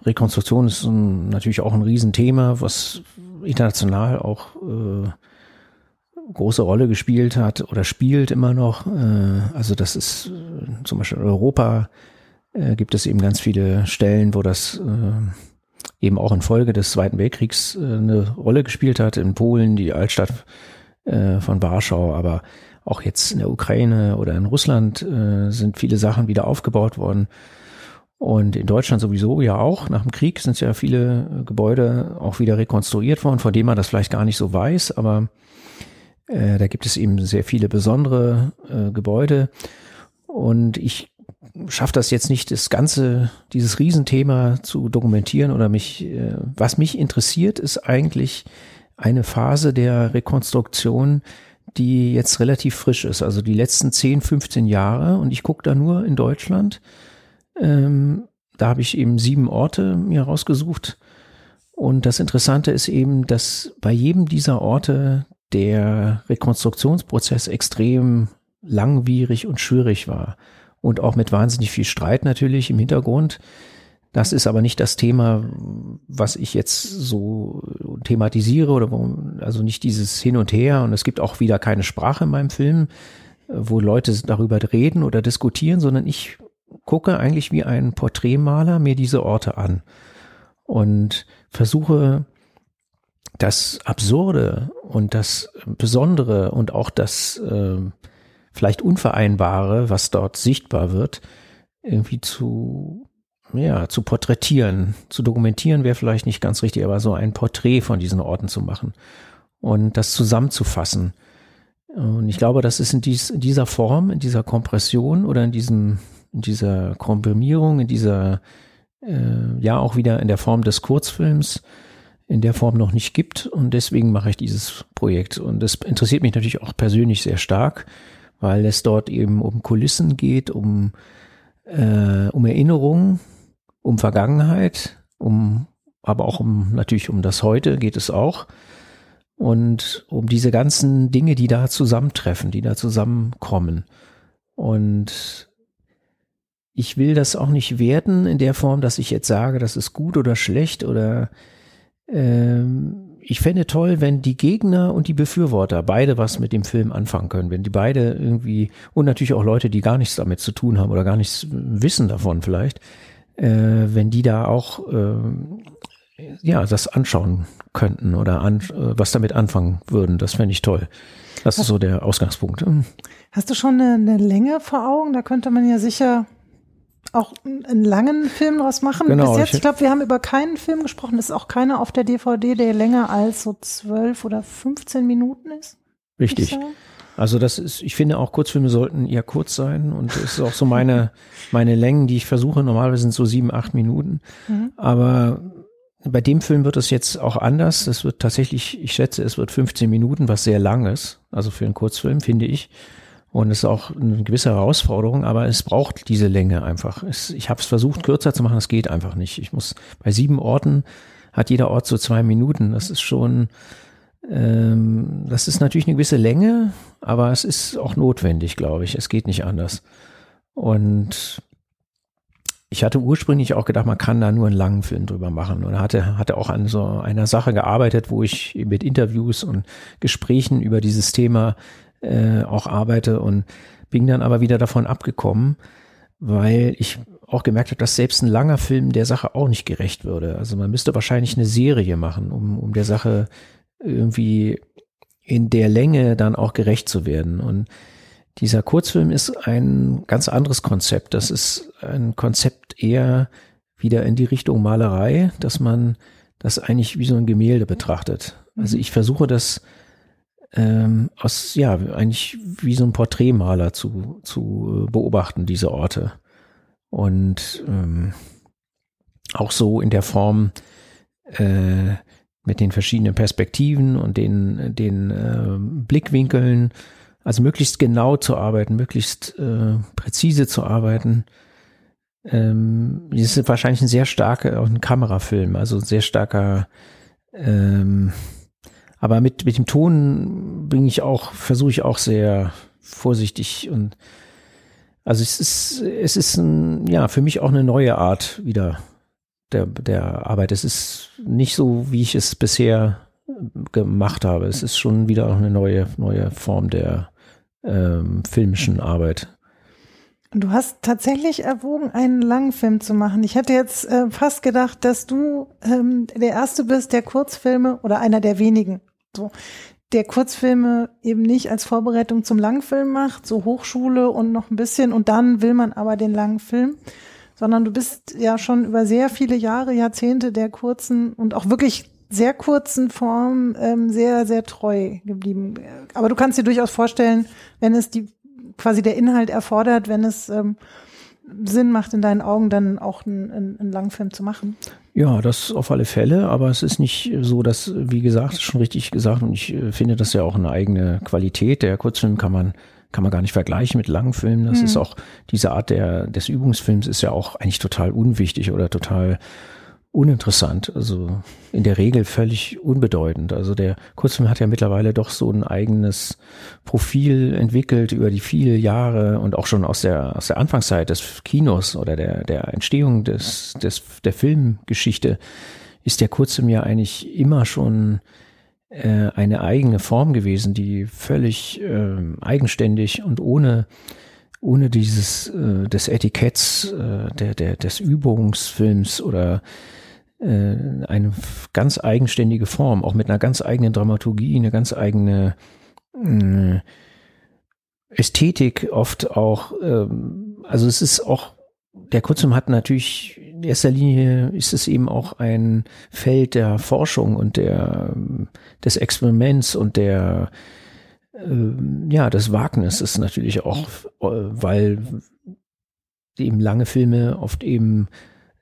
Rekonstruktion ist natürlich auch ein Riesenthema, was international auch äh, große Rolle gespielt hat oder spielt immer noch. Äh, also das ist zum Beispiel in Europa gibt es eben ganz viele Stellen, wo das eben auch infolge des Zweiten Weltkriegs eine Rolle gespielt hat. In Polen, die Altstadt von Warschau, aber auch jetzt in der Ukraine oder in Russland sind viele Sachen wieder aufgebaut worden. Und in Deutschland sowieso ja auch. Nach dem Krieg sind ja viele Gebäude auch wieder rekonstruiert worden, von denen man das vielleicht gar nicht so weiß, aber äh, da gibt es eben sehr viele besondere äh, Gebäude. Und ich schaffe das jetzt nicht, das ganze, dieses Riesenthema zu dokumentieren oder mich, äh, was mich interessiert, ist eigentlich eine Phase der Rekonstruktion, die jetzt relativ frisch ist, also die letzten 10, 15 Jahre und ich gucke da nur in Deutschland. Ähm, da habe ich eben sieben Orte mir rausgesucht. Und das Interessante ist eben, dass bei jedem dieser Orte der Rekonstruktionsprozess extrem langwierig und schwierig war. Und auch mit wahnsinnig viel Streit natürlich im Hintergrund. Das ist aber nicht das Thema, was ich jetzt so thematisiere oder wo, also nicht dieses Hin und Her. Und es gibt auch wieder keine Sprache in meinem Film, wo Leute darüber reden oder diskutieren, sondern ich gucke eigentlich wie ein Porträtmaler mir diese Orte an und versuche das Absurde und das Besondere und auch das äh, vielleicht Unvereinbare, was dort sichtbar wird, irgendwie zu ja, zu porträtieren, zu dokumentieren wäre vielleicht nicht ganz richtig, aber so ein Porträt von diesen Orten zu machen und das zusammenzufassen. Und ich glaube, das ist in, dies, in dieser Form, in dieser Kompression oder in diesem, in dieser Komprimierung, in dieser, äh, ja auch wieder in der Form des Kurzfilms, in der Form noch nicht gibt. Und deswegen mache ich dieses Projekt. Und das interessiert mich natürlich auch persönlich sehr stark, weil es dort eben um Kulissen geht, um, äh, um Erinnerungen, um Vergangenheit, um aber auch um natürlich um das Heute geht es auch und um diese ganzen Dinge, die da zusammentreffen, die da zusammenkommen. Und ich will das auch nicht werten in der Form, dass ich jetzt sage, das ist gut oder schlecht oder ähm, ich fände toll, wenn die Gegner und die Befürworter beide was mit dem Film anfangen können, wenn die beide irgendwie und natürlich auch Leute, die gar nichts damit zu tun haben oder gar nichts wissen davon vielleicht, wenn die da auch äh, ja das anschauen könnten oder an, äh, was damit anfangen würden. Das fände ich toll. Das ist so der Ausgangspunkt. Hm. Hast du schon eine, eine Länge vor Augen? Da könnte man ja sicher auch einen langen Film draus machen. Genau, Bis jetzt, ich- ich glaube, wir haben über keinen Film gesprochen. Es ist auch keiner auf der DVD, der länger als so zwölf oder 15 Minuten ist. Richtig. Also das ist, ich finde auch Kurzfilme sollten eher kurz sein und das ist auch so meine, meine Längen, die ich versuche. Normalerweise sind so sieben, acht Minuten. Aber bei dem Film wird es jetzt auch anders. Es wird tatsächlich, ich schätze, es wird 15 Minuten, was sehr lang ist. Also für einen Kurzfilm, finde ich. Und es ist auch eine gewisse Herausforderung, aber es braucht diese Länge einfach. Es, ich habe es versucht, kürzer zu machen, es geht einfach nicht. Ich muss bei sieben Orten hat jeder Ort so zwei Minuten. Das ist schon, ähm, das ist natürlich eine gewisse Länge, aber es ist auch notwendig, glaube ich. Es geht nicht anders. Und ich hatte ursprünglich auch gedacht, man kann da nur einen langen Film drüber machen und hatte, hatte auch an so einer Sache gearbeitet, wo ich mit Interviews und Gesprächen über dieses Thema äh, auch arbeite und bin dann aber wieder davon abgekommen, weil ich auch gemerkt habe, dass selbst ein langer Film der Sache auch nicht gerecht würde. Also man müsste wahrscheinlich eine Serie machen, um, um der Sache irgendwie in der Länge dann auch gerecht zu werden. Und dieser Kurzfilm ist ein ganz anderes Konzept. Das ist ein Konzept eher wieder in die Richtung Malerei, dass man das eigentlich wie so ein Gemälde betrachtet. Also ich versuche das ähm, aus, ja, eigentlich wie so ein Porträtmaler zu, zu äh, beobachten, diese Orte. Und ähm, auch so in der Form äh, mit den verschiedenen Perspektiven und den, den äh, Blickwinkeln, also möglichst genau zu arbeiten, möglichst äh, präzise zu arbeiten. Ähm, das ist wahrscheinlich ein sehr starker, auch ein Kamerafilm, also sehr starker, ähm, aber mit, mit dem Ton bin ich auch, versuche ich auch sehr vorsichtig und also es ist, es ist ein, ja, für mich auch eine neue Art wieder der, der Arbeit. Es ist nicht so, wie ich es bisher gemacht habe. Es ist schon wieder eine neue, neue Form der ähm, filmischen Arbeit. Du hast tatsächlich erwogen, einen langen Film zu machen. Ich hätte jetzt äh, fast gedacht, dass du ähm, der Erste bist, der Kurzfilme oder einer der wenigen, so, der Kurzfilme eben nicht als Vorbereitung zum Langfilm macht, so Hochschule und noch ein bisschen und dann will man aber den langen Film, sondern du bist ja schon über sehr viele Jahre, Jahrzehnte der kurzen und auch wirklich sehr kurzen Form ähm, sehr, sehr treu geblieben. Aber du kannst dir durchaus vorstellen, wenn es die quasi der Inhalt erfordert, wenn es ähm, Sinn macht in deinen Augen, dann auch einen, einen, einen Langfilm zu machen. Ja, das auf alle Fälle, aber es ist nicht so, dass, wie gesagt, schon richtig gesagt, und ich äh, finde das ja auch eine eigene Qualität. Der Kurzfilm kann man kann man gar nicht vergleichen mit Langfilmen. Das mhm. ist auch diese Art der des Übungsfilms ist ja auch eigentlich total unwichtig oder total uninteressant, also in der Regel völlig unbedeutend. Also der Kurzfilm hat ja mittlerweile doch so ein eigenes Profil entwickelt über die vielen Jahre und auch schon aus der aus der Anfangszeit des Kinos oder der der Entstehung des des der Filmgeschichte ist der Kurzfilm ja eigentlich immer schon äh, eine eigene Form gewesen, die völlig äh, eigenständig und ohne ohne dieses äh, des Etiketts äh, der der des Übungsfilms oder äh, eine ganz eigenständige Form, auch mit einer ganz eigenen Dramaturgie, eine ganz eigene Ästhetik, oft auch, ähm, also es ist auch, der Kurzfilm hat natürlich, in erster Linie ist es eben auch ein Feld der Forschung und der, des Experiments und der, äh, ja, des Wagnisses natürlich auch, weil eben lange Filme oft eben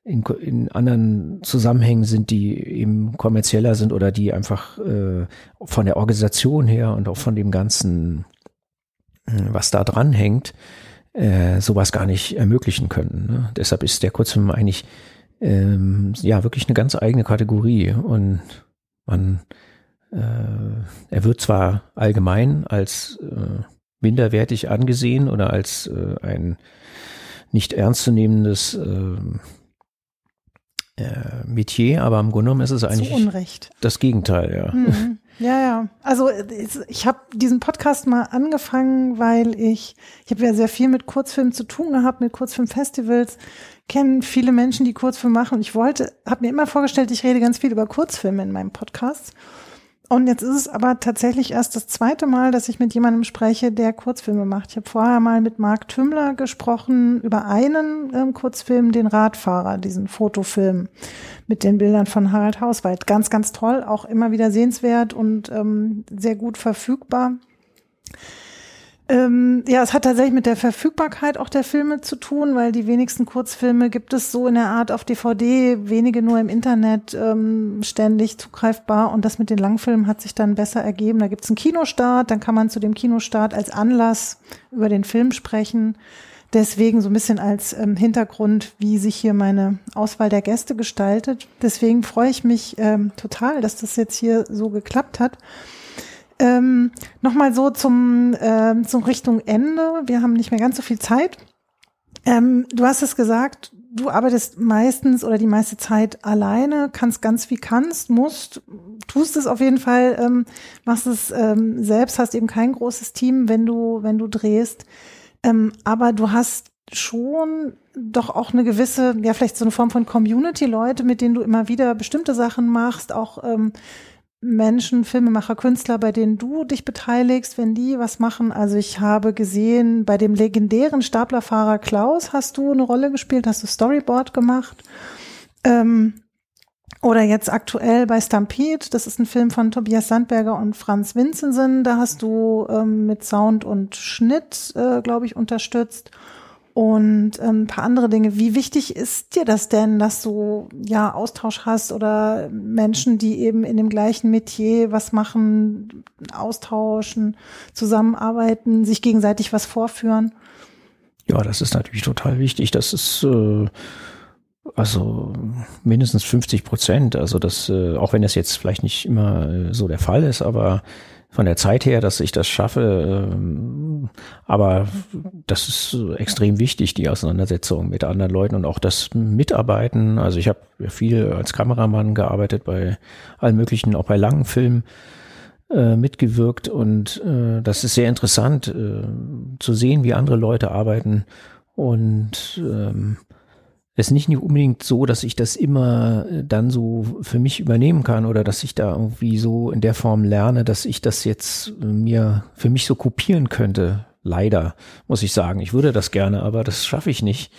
in, in anderen Zusammenhängen sind, die eben kommerzieller sind oder die einfach äh, von der Organisation her und auch von dem ganzen, äh, was da dran hängt, äh, sowas gar nicht ermöglichen können. Ne? Deshalb ist der Kurzfilm eigentlich ähm, ja wirklich eine ganz eigene Kategorie und man äh, er wird zwar allgemein als äh, minderwertig angesehen oder als äh, ein nicht ernstzunehmendes äh, äh, Metier, aber im Grunde genommen ist es eigentlich das Gegenteil, ja. Mhm. Ja, ja. Also ich habe diesen Podcast mal angefangen, weil ich, ich habe ja sehr viel mit Kurzfilmen zu tun gehabt, mit Kurzfilmfestivals, kenne viele Menschen, die Kurzfilme machen. Ich wollte, habe mir immer vorgestellt, ich rede ganz viel über Kurzfilme in meinem Podcast. Und jetzt ist es aber tatsächlich erst das zweite Mal, dass ich mit jemandem spreche, der Kurzfilme macht. Ich habe vorher mal mit Marc Tümmler gesprochen über einen ähm, Kurzfilm, den Radfahrer, diesen Fotofilm mit den Bildern von Harald Hauswald. Ganz, ganz toll, auch immer wieder sehenswert und ähm, sehr gut verfügbar. Ähm, ja, es hat tatsächlich mit der Verfügbarkeit auch der Filme zu tun, weil die wenigsten Kurzfilme gibt es so in der Art auf DVD, wenige nur im Internet ähm, ständig zugreifbar. Und das mit den Langfilmen hat sich dann besser ergeben. Da gibt es einen Kinostart, dann kann man zu dem Kinostart als Anlass über den Film sprechen. Deswegen so ein bisschen als ähm, Hintergrund, wie sich hier meine Auswahl der Gäste gestaltet. Deswegen freue ich mich ähm, total, dass das jetzt hier so geklappt hat. Ähm, Nochmal so zum, äh, zum Richtung Ende. Wir haben nicht mehr ganz so viel Zeit. Ähm, du hast es gesagt, du arbeitest meistens oder die meiste Zeit alleine, kannst ganz wie kannst, musst, tust es auf jeden Fall, ähm, machst es ähm, selbst, hast eben kein großes Team, wenn du, wenn du drehst. Ähm, aber du hast schon doch auch eine gewisse, ja, vielleicht so eine Form von Community, Leute, mit denen du immer wieder bestimmte Sachen machst, auch ähm, Menschen, Filmemacher, Künstler, bei denen du dich beteiligst, wenn die was machen. Also ich habe gesehen, bei dem legendären Staplerfahrer Klaus hast du eine Rolle gespielt, hast du Storyboard gemacht. Ähm, oder jetzt aktuell bei Stampede, das ist ein Film von Tobias Sandberger und Franz Vinzensen, da hast du ähm, mit Sound und Schnitt, äh, glaube ich, unterstützt und ähm, ein paar andere Dinge. Wie wichtig ist dir das denn, dass du ja Austausch hast oder Menschen, die eben in dem gleichen Metier was machen, austauschen, zusammenarbeiten, sich gegenseitig was vorführen? Ja, das ist natürlich total wichtig. Das ist äh, also mindestens 50 Prozent. Also das, äh, auch wenn das jetzt vielleicht nicht immer äh, so der Fall ist, aber von der Zeit her, dass ich das schaffe. Ähm, aber das ist extrem wichtig, die Auseinandersetzung mit anderen Leuten und auch das Mitarbeiten. Also ich habe viel als Kameramann gearbeitet bei allen möglichen, auch bei langen Filmen äh, mitgewirkt und äh, das ist sehr interessant äh, zu sehen, wie andere Leute arbeiten und ähm, ist nicht unbedingt so, dass ich das immer äh, dann so für mich übernehmen kann oder dass ich da irgendwie so in der Form lerne, dass ich das jetzt äh, mir für mich so kopieren könnte. Leider, muss ich sagen. Ich würde das gerne, aber das schaffe ich nicht,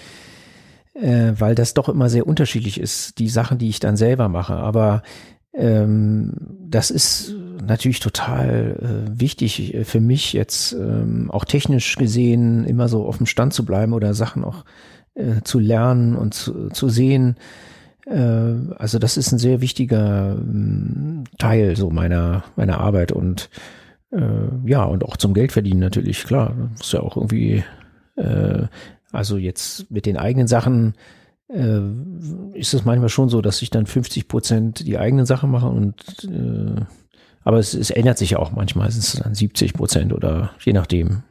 äh, weil das doch immer sehr unterschiedlich ist, die Sachen, die ich dann selber mache. Aber ähm, das ist natürlich total äh, wichtig für mich jetzt ähm, auch technisch gesehen immer so auf dem Stand zu bleiben oder Sachen auch äh, zu lernen und zu, zu sehen. Äh, also das ist ein sehr wichtiger ähm, Teil so meiner, meiner Arbeit und äh, ja, und auch zum Geldverdienen natürlich, klar. Muss ja auch irgendwie, äh, also jetzt mit den eigenen Sachen äh, ist es manchmal schon so, dass ich dann 50 Prozent die eigenen Sachen mache und äh, aber es, es ändert sich ja auch manchmal, es ist dann 70 Prozent oder je nachdem.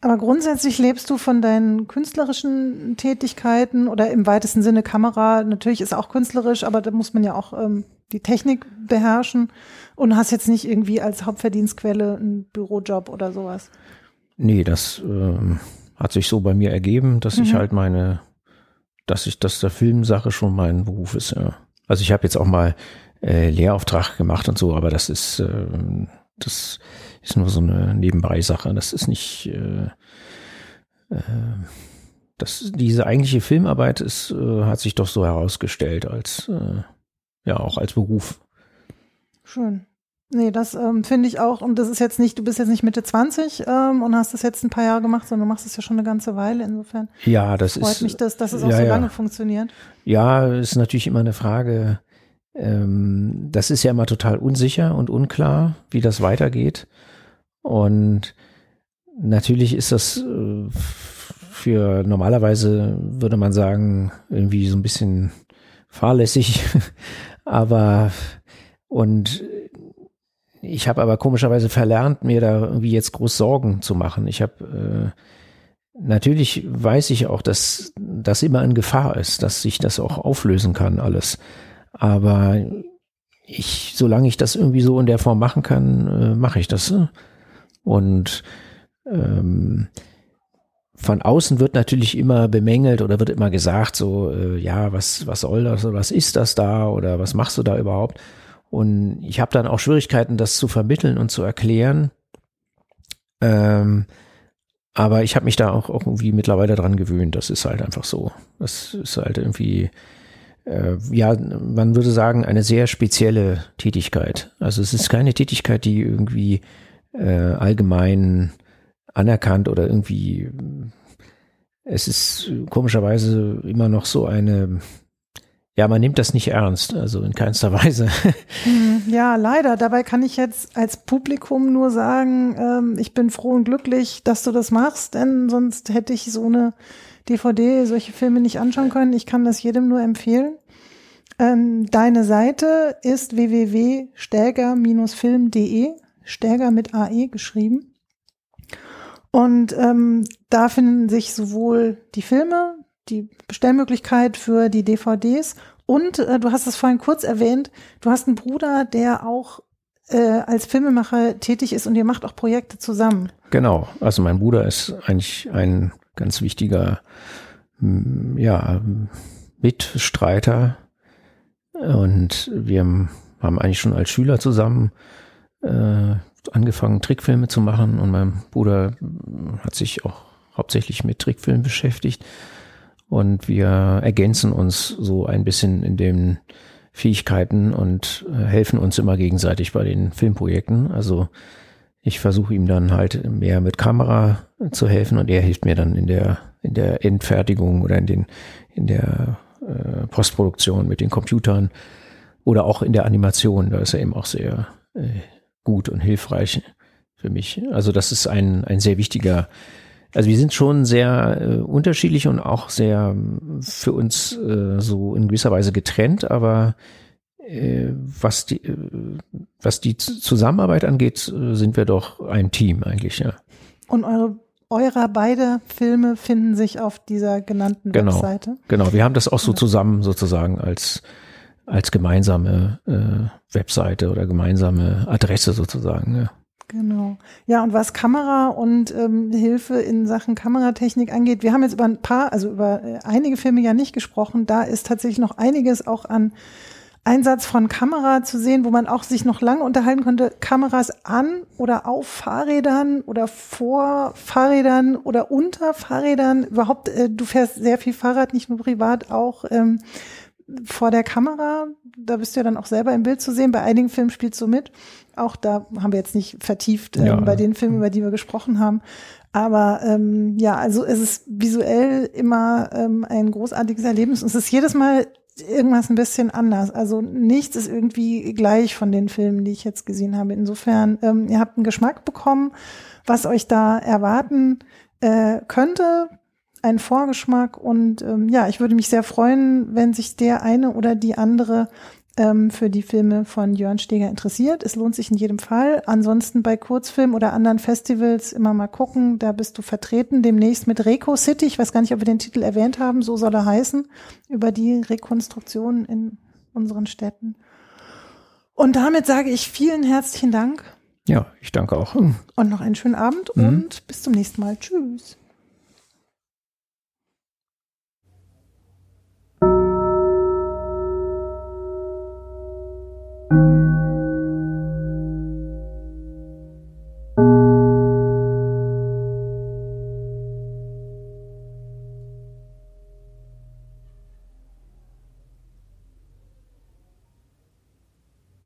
Aber grundsätzlich lebst du von deinen künstlerischen Tätigkeiten oder im weitesten Sinne Kamera. Natürlich ist auch künstlerisch, aber da muss man ja auch ähm, die Technik beherrschen und hast jetzt nicht irgendwie als Hauptverdienstquelle einen Bürojob oder sowas. Nee, das ähm, hat sich so bei mir ergeben, dass mhm. ich halt meine dass ich, dass der Filmsache schon mein Beruf ist, ja. Also ich habe jetzt auch mal äh, Lehrauftrag gemacht und so, aber das ist, äh, das ist nur so eine Nebenbei-Sache. Das ist nicht, äh, äh, das, diese eigentliche Filmarbeit ist, äh, hat sich doch so herausgestellt als, äh, ja, auch als Beruf. Schön. Nee, das ähm, finde ich auch, und das ist jetzt nicht, du bist jetzt nicht Mitte 20 ähm, und hast das jetzt ein paar Jahre gemacht, sondern du machst es ja schon eine ganze Weile. Insofern ja, das freut ist, mich, dass, dass es auch ja, so ja. lange funktioniert. Ja, ist natürlich immer eine Frage. Ähm, das ist ja immer total unsicher und unklar, wie das weitergeht. Und natürlich ist das äh, für normalerweise würde man sagen irgendwie so ein bisschen fahrlässig, aber und ich habe aber komischerweise verlernt, mir da irgendwie jetzt groß Sorgen zu machen. Ich habe äh, natürlich weiß ich auch, dass das immer in Gefahr ist, dass sich das auch auflösen kann alles. Aber ich, solange ich das irgendwie so in der Form machen kann, äh, mache ich das. Ne? Und ähm, von außen wird natürlich immer bemängelt oder wird immer gesagt, so, äh, ja, was, was soll das oder was ist das da oder was machst du da überhaupt? Und ich habe dann auch Schwierigkeiten, das zu vermitteln und zu erklären. Ähm, aber ich habe mich da auch, auch irgendwie mittlerweile dran gewöhnt. Das ist halt einfach so. Das ist halt irgendwie, äh, ja, man würde sagen, eine sehr spezielle Tätigkeit. Also es ist keine Tätigkeit, die irgendwie äh, allgemein anerkannt oder irgendwie, es ist komischerweise immer noch so eine, ja, man nimmt das nicht ernst, also in keinster Weise. Mhm, ja, leider. Dabei kann ich jetzt als Publikum nur sagen, ähm, ich bin froh und glücklich, dass du das machst, denn sonst hätte ich so eine DVD, solche Filme nicht anschauen können. Ich kann das jedem nur empfehlen. Ähm, deine Seite ist www.stärger-film.de, Stärger mit AE geschrieben. Und ähm, da finden sich sowohl die Filme, die Bestellmöglichkeit für die DVDs und äh, du hast es vorhin kurz erwähnt, du hast einen Bruder, der auch äh, als Filmemacher tätig ist und ihr macht auch Projekte zusammen. Genau, also mein Bruder ist eigentlich ein ganz wichtiger mm, ja, Mitstreiter. Und wir haben eigentlich schon als Schüler zusammen äh, angefangen, Trickfilme zu machen. Und mein Bruder hat sich auch hauptsächlich mit Trickfilmen beschäftigt. Und wir ergänzen uns so ein bisschen in den Fähigkeiten und äh, helfen uns immer gegenseitig bei den Filmprojekten. Also ich versuche ihm dann halt mehr mit Kamera zu helfen und er hilft mir dann in der in der Endfertigung oder in den in der äh, Postproduktion mit den Computern oder auch in der Animation. Da ist er eben auch sehr äh, gut und hilfreich für mich. Also das ist ein ein sehr wichtiger also wir sind schon sehr äh, unterschiedlich und auch sehr ähm, für uns äh, so in gewisser Weise getrennt, aber was die äh, was die Zusammenarbeit angeht, äh, sind wir doch ein Team eigentlich, ja. Und eure eurer beide Filme finden sich auf dieser genannten genau, Webseite. Genau, wir haben das auch so zusammen sozusagen als als gemeinsame äh, Webseite oder gemeinsame Adresse sozusagen. Ja. Genau. Ja, und was Kamera und ähm, Hilfe in Sachen Kameratechnik angeht, wir haben jetzt über ein paar, also über äh, einige Filme ja nicht gesprochen. Da ist tatsächlich noch einiges auch an Einsatz von Kamera zu sehen, wo man auch sich noch lange unterhalten könnte. Kameras an oder auf Fahrrädern oder vor Fahrrädern oder unter Fahrrädern. Überhaupt, äh, du fährst sehr viel Fahrrad, nicht nur privat, auch ähm, vor der Kamera. Da bist du ja dann auch selber im Bild zu sehen. Bei einigen Filmen spielst du mit. Auch da haben wir jetzt nicht vertieft ähm, Ja. bei den Filmen, über die wir gesprochen haben. Aber ähm, ja, also es ist visuell immer ähm, ein großartiges Erlebnis und es ist jedes Mal irgendwas ein bisschen anders. Also nichts ist irgendwie gleich von den Filmen, die ich jetzt gesehen habe. Insofern, ähm, ihr habt einen Geschmack bekommen, was euch da erwarten äh, könnte, einen Vorgeschmack und ähm, ja, ich würde mich sehr freuen, wenn sich der eine oder die andere ähm, für die Filme von Jörn Steger interessiert. Es lohnt sich in jedem Fall. Ansonsten bei Kurzfilmen oder anderen Festivals immer mal gucken. Da bist du vertreten. Demnächst mit Reco City. Ich weiß gar nicht, ob wir den Titel erwähnt haben. So soll er heißen. Über die Rekonstruktion in unseren Städten. Und damit sage ich vielen herzlichen Dank. Ja, ich danke auch. Und noch einen schönen Abend mhm. und bis zum nächsten Mal. Tschüss.